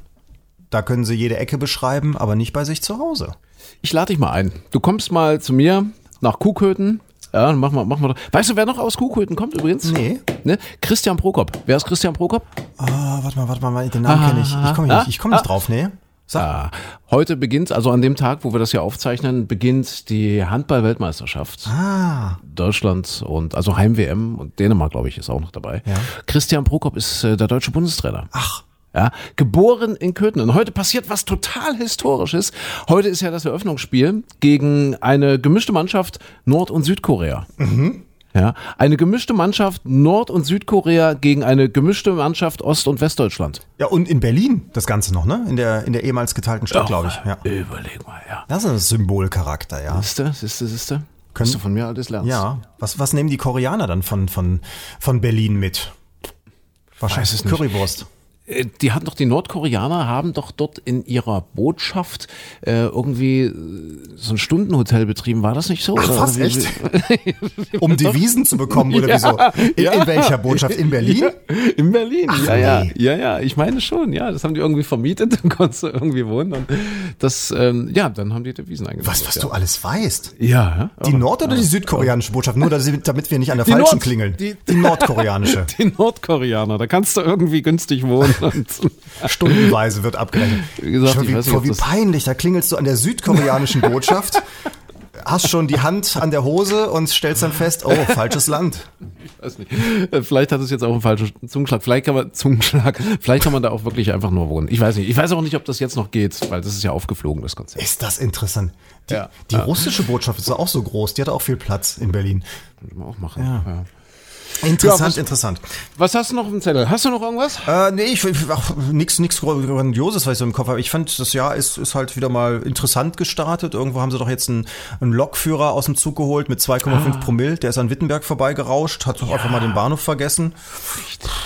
Speaker 3: Da können sie jede Ecke beschreiben, aber nicht bei sich zu Hause.
Speaker 2: Ich lade dich mal ein. Du kommst mal zu mir nach Kuhköthen. Ja, dann machen wir, machen wir doch. Weißt du, wer noch aus Kuhköthen kommt übrigens?
Speaker 3: Nee.
Speaker 2: Ne? Christian Prokop. Wer ist Christian Prokop?
Speaker 3: Ah, warte mal, warte mal, den Namen kenne ich. Ich komme
Speaker 2: Ah,
Speaker 3: nicht, ich komm nicht
Speaker 2: ah.
Speaker 3: drauf, nee.
Speaker 2: Ah, heute beginnt, also an dem Tag, wo wir das hier aufzeichnen, beginnt die Handball-Weltmeisterschaft.
Speaker 3: Ah,
Speaker 2: Deutschland und also Heim-WM und Dänemark, glaube ich, ist auch noch dabei.
Speaker 3: Ja.
Speaker 2: Christian Prokop ist äh, der deutsche Bundestrainer.
Speaker 3: ach,
Speaker 2: Ja, geboren in Köthen. Und heute passiert was total Historisches. Heute ist ja das Eröffnungsspiel gegen eine gemischte Mannschaft Nord- und Südkorea. Ja, eine gemischte Mannschaft Nord- und Südkorea gegen eine gemischte Mannschaft Ost- und Westdeutschland.
Speaker 3: ja und in Berlin das Ganze noch, ne? In der in der ehemals geteilten Stadt, glaube ich. Ja.
Speaker 2: Überleg mal, ja.
Speaker 3: Das ist ein Symbolcharakter, ja.
Speaker 2: Siehste, siehste, siehste. Kannst du von mir alles lernen?
Speaker 3: Ja. Was was nehmen die Koreaner dann von von von Berlin mit? Wahrscheinlich
Speaker 2: es nicht. Äh, Die hatten doch, die Nordkoreaner haben doch dort in ihrer Botschaft äh, irgendwie äh, so ein Stundenhotel betrieben. War das nicht so?
Speaker 3: Ach, was,
Speaker 2: wie-
Speaker 3: echt? Um Devisen zu bekommen oder wieso? In, in welcher Botschaft? In Berlin?
Speaker 2: In Berlin,
Speaker 3: Ach,
Speaker 2: ja, ja,
Speaker 3: nee.
Speaker 2: ja, ja, ich meine schon, ja, das haben die irgendwie vermietet, dann konntest du irgendwie wohnen und das, ähm, ja, dann haben die Devisen eingenommen.
Speaker 3: Was, was
Speaker 2: ja.
Speaker 3: du alles weißt.
Speaker 2: Ja,
Speaker 3: Die Nord- oder die südkoreanische Botschaft? Nur damit wir nicht an der
Speaker 2: Die
Speaker 3: falschen
Speaker 2: Nord-
Speaker 3: klingeln.
Speaker 2: die-
Speaker 3: die nordkoreanische.
Speaker 2: die Nordkoreaner, da kannst du irgendwie günstig wohnen. Und,
Speaker 3: Stundenweise wird abgerechnet.
Speaker 2: Wie gesagt, ich
Speaker 3: wie,
Speaker 2: nicht, ob
Speaker 3: wie peinlich, da klingelst du an der südkoreanischen Botschaft, hast schon die Hand an der Hose und stellst dann fest, oh, falsches Land.
Speaker 2: weiß nicht. Äh, Vielleicht hat es jetzt auch einen falschen Zungenschlag. Vielleicht kann man Zungenschlag. Vielleicht kann man da auch wirklich einfach nur wohnen. Ich weiß nicht. Ich weiß auch nicht, ob das jetzt noch geht, weil das ist ja aufgeflogen, das Konzept.
Speaker 3: Ist das interessant. Die,
Speaker 2: Ja.
Speaker 3: die
Speaker 2: Ja.
Speaker 3: russische Botschaft ist auch so groß, die hat auch viel Platz in Berlin.
Speaker 2: Kann man auch machen. Ja.
Speaker 3: Interessant,
Speaker 2: Ja, was-
Speaker 3: interessant.
Speaker 2: Was hast du noch dem Zettel? Hast du noch irgendwas?
Speaker 3: Äh, nee, ich ach, nix, nix Grandioses, was ich so im Kopf habe. Ich fand, das Jahr ist, ist halt wieder mal interessant gestartet. Irgendwo haben sie doch jetzt einen, einen Lokführer aus dem Zug geholt mit 2,5 Promille. Der ist an Wittenberg vorbeigerauscht, hat doch einfach mal den Bahnhof vergessen.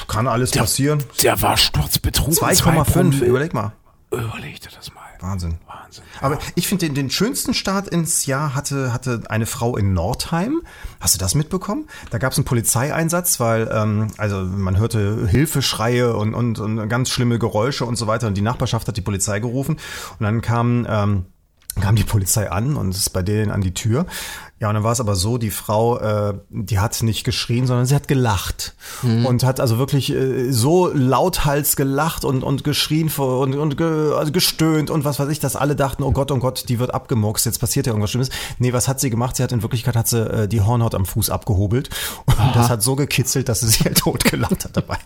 Speaker 3: Kann alles passieren.
Speaker 2: Der war sturzbetrunken.
Speaker 3: 2,5, überleg mal.
Speaker 2: Überleg dir das mal.
Speaker 3: Wahnsinn.
Speaker 2: Wahnsinn.
Speaker 3: Aber ich finde, den, den schönsten Start ins Jahr hatte, hatte eine Frau in Nordheim. Hast du das mitbekommen? Da gab es einen Polizeieinsatz, weil ähm, also man hörte Hilfeschreie und, und, und ganz schlimme Geräusche und so weiter. Und die Nachbarschaft hat die Polizei gerufen. Und dann kam, ähm, kam die Polizei an und ist bei denen an die Tür. Ja, und dann war es aber so, die Frau, äh, die hat nicht geschrien, sondern sie hat gelacht. Und hat also wirklich äh, so lauthals gelacht und, und geschrien vor, und, und ge, also gestöhnt und was weiß ich, dass alle dachten, oh Gott, oh Gott, die wird abgemurkst, jetzt passiert ja irgendwas Schlimmes. Nee, was hat sie gemacht? Sie hat in Wirklichkeit hat sie äh, die Hornhaut am Fuß abgehobelt. Und das hat so gekitzelt, dass sie sich halt tot gelacht hat dabei.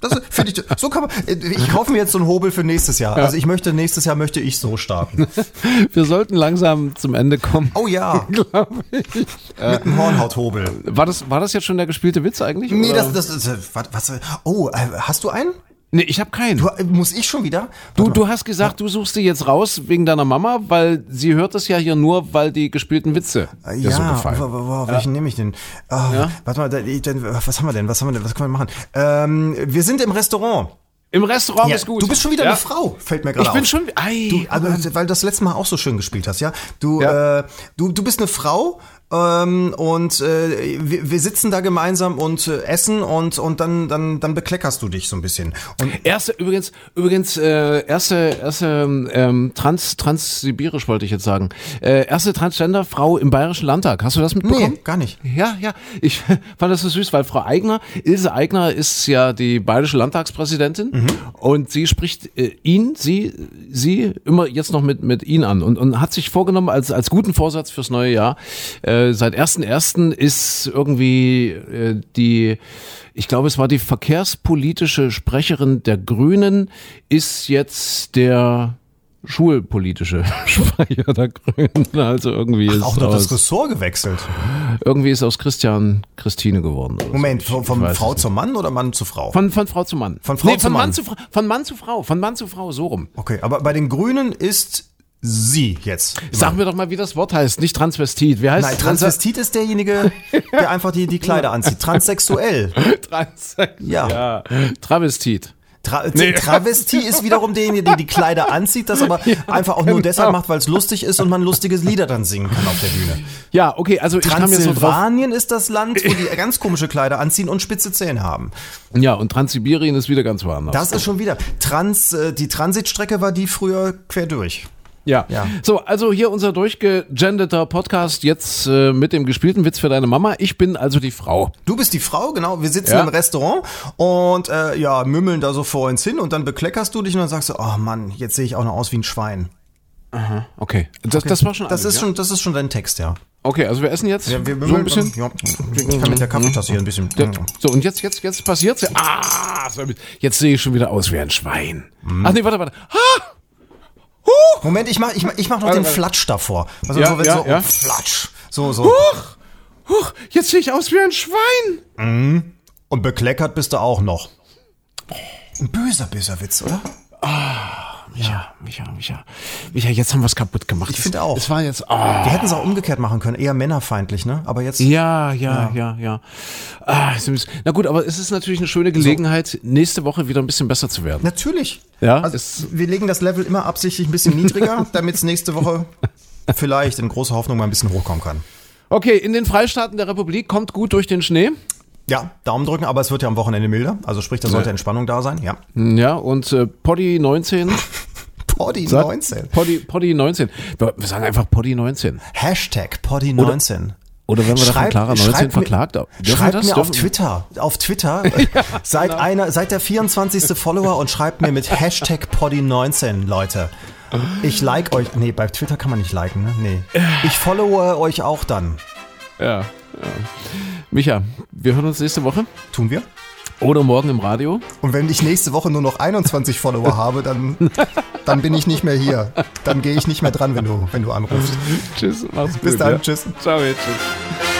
Speaker 3: Das finde ich, so kann man, äh, ich kaufe mir jetzt so einen Hobel für nächstes Jahr. Also ich möchte, nächstes Jahr möchte ich so starten.
Speaker 2: Wir sollten langsam zum Ende kommen.
Speaker 3: Oh ja. Mit einem Hornhauthobel.
Speaker 2: War das, war das jetzt schon der gespielte Witz eigentlich?
Speaker 3: Nee,
Speaker 2: oder?
Speaker 3: das, das, das, was, was, oh, äh, hast du einen?
Speaker 2: nee, ich habe keinen.
Speaker 3: Du, äh, muss ich schon wieder?
Speaker 2: Du, du hast gesagt, du suchst die jetzt raus wegen deiner Mama, weil sie hört es ja hier nur, weil die gespielten Witze
Speaker 3: mal.
Speaker 2: ihr so
Speaker 3: ja,
Speaker 2: gefallen.
Speaker 3: wo- welchen nehme ich denn? Ah,
Speaker 2: Ja?
Speaker 3: Warte mal, was haben wir denn? Was haben wir denn? Was können wir machen? Ähm, wir sind im Restaurant.
Speaker 2: Im Restaurant
Speaker 3: Ja,
Speaker 2: ist gut.
Speaker 3: Du bist schon wieder
Speaker 2: ja?
Speaker 3: eine Frau, fällt mir gerade
Speaker 2: Ich
Speaker 3: auf.
Speaker 2: bin schon. Ei,
Speaker 3: Du, aber, weil du das letzte Mal auch so schön gespielt hast, ja? Du,
Speaker 2: Ja.
Speaker 3: Äh, du, du bist eine Frau ähm, und äh, wir, wir sitzen da gemeinsam und äh, essen und, und dann, dann, dann bekleckerst du dich so ein bisschen. Und
Speaker 2: Erste, übrigens, übrigens, äh, erste, erste ähm, Trans, Transsibirisch wollte ich jetzt sagen. Äh, erste Transgender-Frau im Bayerischen Landtag. Hast du das mitbekommen?
Speaker 3: nee, gar nicht.
Speaker 2: Ja, ja. Ich fand das so süß, weil Frau Eigner, Ilse Eigner ist ja die bayerische Landtagspräsidentin
Speaker 3: Mhm.
Speaker 2: und sie spricht äh, ihn, sie, sie immer jetzt noch mit, mit ihn an und, und hat sich vorgenommen als, als guten Vorsatz fürs neue Jahr. Äh, seit 1.1. ist irgendwie äh, die, ich glaube, es war die verkehrspolitische Sprecherin der Grünen, ist jetzt der schulpolitische Sprecher der Grünen. Also irgendwie ist
Speaker 3: auch noch das Ressort gewechselt.
Speaker 2: irgendwie ist aus Christian Christine geworden.
Speaker 3: Moment,
Speaker 2: so.
Speaker 3: von, von Frau
Speaker 2: es
Speaker 3: zu Mann oder Mann zu Frau?
Speaker 2: von, von Frau zu Mann.
Speaker 3: Von Frau
Speaker 2: nee,
Speaker 3: zu
Speaker 2: von
Speaker 3: Mann.
Speaker 2: zu, Fra- von Mann zu Frau. Von Mann zu Frau, so rum.
Speaker 3: Okay, aber bei den Grünen ist sie jetzt.
Speaker 2: Sag mir doch mal, wie das Wort heißt. Nicht Transvestit. Wie heißt
Speaker 3: Nein, Transvestit ist derjenige, der einfach die, die Kleider anzieht. Transsexuell.
Speaker 2: Trans
Speaker 3: Ja.
Speaker 2: ja. Travestit.
Speaker 3: Tra Travestie ist wiederum derjenige, der die Kleider anzieht, das aber einfach auch nur
Speaker 2: genau.
Speaker 3: deshalb macht, weil es lustig ist und man lustige Lieder dann singen kann auf der Bühne.
Speaker 2: Ja, okay, also ich kam jetzt so.
Speaker 3: Transsilvanien ist das Land, wo die ganz komische Kleider anziehen und spitze Zähne haben.
Speaker 2: Ja, und Transsibirien ist wieder ganz woanders.
Speaker 3: Das ist schon wieder. Trans, äh, die Transitstrecke war die früher quer durch.
Speaker 2: Ja.
Speaker 3: Ja.
Speaker 2: So, also hier unser durchgegenderter Podcast jetzt äh, mit dem gespielten Witz für deine Mama. Ich bin also die Frau.
Speaker 3: Du bist die Frau, genau. Wir sitzen
Speaker 2: Ja.
Speaker 3: im Restaurant und äh, ja, mümmeln da so vor uns hin und dann bekleckerst du dich und dann sagst du, oh Mann, jetzt sehe ich auch noch aus wie ein Schwein.
Speaker 2: Okay. Das, das war schon
Speaker 3: Das ist
Speaker 2: ja?
Speaker 3: schon, das ist schon dein Text, ja.
Speaker 2: Okay, also wir essen jetzt
Speaker 3: Ja, wir
Speaker 2: so ein bisschen.
Speaker 3: Ja, ich kann mit der Kaffeetasse hier ein bisschen.
Speaker 2: Ja, so, und jetzt, jetzt, jetzt passiert's. ja. Ah, jetzt sehe ich schon wieder aus wie ein Schwein.
Speaker 3: Mhm.
Speaker 2: Ach nee, warte, warte. Ah,
Speaker 3: Moment, ich mach, ich mach, ich mach noch
Speaker 2: Warte,
Speaker 3: den. Flatsch davor. Also
Speaker 2: Ja,
Speaker 3: so, wenn
Speaker 2: ja,
Speaker 3: so
Speaker 2: ja.
Speaker 3: oh, Flatsch. So, so.
Speaker 2: huch, huch, jetzt sehe ich aus wie ein Schwein.
Speaker 3: Und bekleckert bist du auch noch. Ein böser, böser Witz, oder?
Speaker 2: Micha, Micha, Micha. Micha, jetzt haben wir es kaputt gemacht.
Speaker 3: Ich finde auch.
Speaker 2: Es war jetzt, ah.
Speaker 3: Wir hätten es auch umgekehrt machen können, eher männerfeindlich, ne? Aber jetzt.
Speaker 2: Ja, ja, ja, ja. Ah, ein bisschen- na gut, aber es ist natürlich eine schöne Gelegenheit, nächste Woche wieder ein bisschen besser zu werden.
Speaker 3: Natürlich.
Speaker 2: Ja,
Speaker 3: Also,
Speaker 2: es-
Speaker 3: wir legen das Level immer absichtlich ein bisschen niedriger, damit es nächste Woche vielleicht in großer Hoffnung mal ein bisschen hochkommen kann.
Speaker 2: Okay, in den Freistaaten der Republik kommt gut durch den Schnee.
Speaker 3: Ja, Daumen drücken, aber es wird ja am Wochenende milder. Also sprich, da sollte Entspannung da sein. Ja.
Speaker 2: Ja, und äh, Poddy 19.
Speaker 3: Poddy
Speaker 2: sagt-
Speaker 3: 19.
Speaker 2: Poddy, Poddy 19. Wir sagen einfach Poddy 19.
Speaker 3: Hashtag Poddy 19.
Speaker 2: Oder wenn wir da von Clara 19
Speaker 3: schreibt
Speaker 2: verklagt haben.
Speaker 3: Schreibt
Speaker 2: das?
Speaker 3: mir auf Twitter, auf Twitter, seid einer, seid der 24. Follower und schreibt mir mit Hashtag Poddy19, Leute. Ich like euch. Nee, bei Twitter kann man nicht liken, ne? Nee. Ich followe euch auch dann.
Speaker 2: Ja, ja. Micha, wir hören uns nächste Woche
Speaker 3: Tun wir?
Speaker 2: oder morgen im Radio.
Speaker 3: Und wenn ich nächste Woche nur noch 21 Follower habe, dann, dann bin ich nicht mehr hier. Dann gehe ich nicht mehr dran, wenn du, wenn du anrufst.
Speaker 2: Tschüss, mach's gut.
Speaker 3: Bis dann,
Speaker 2: ja.
Speaker 3: tschüss.
Speaker 2: Ciao, tschüss.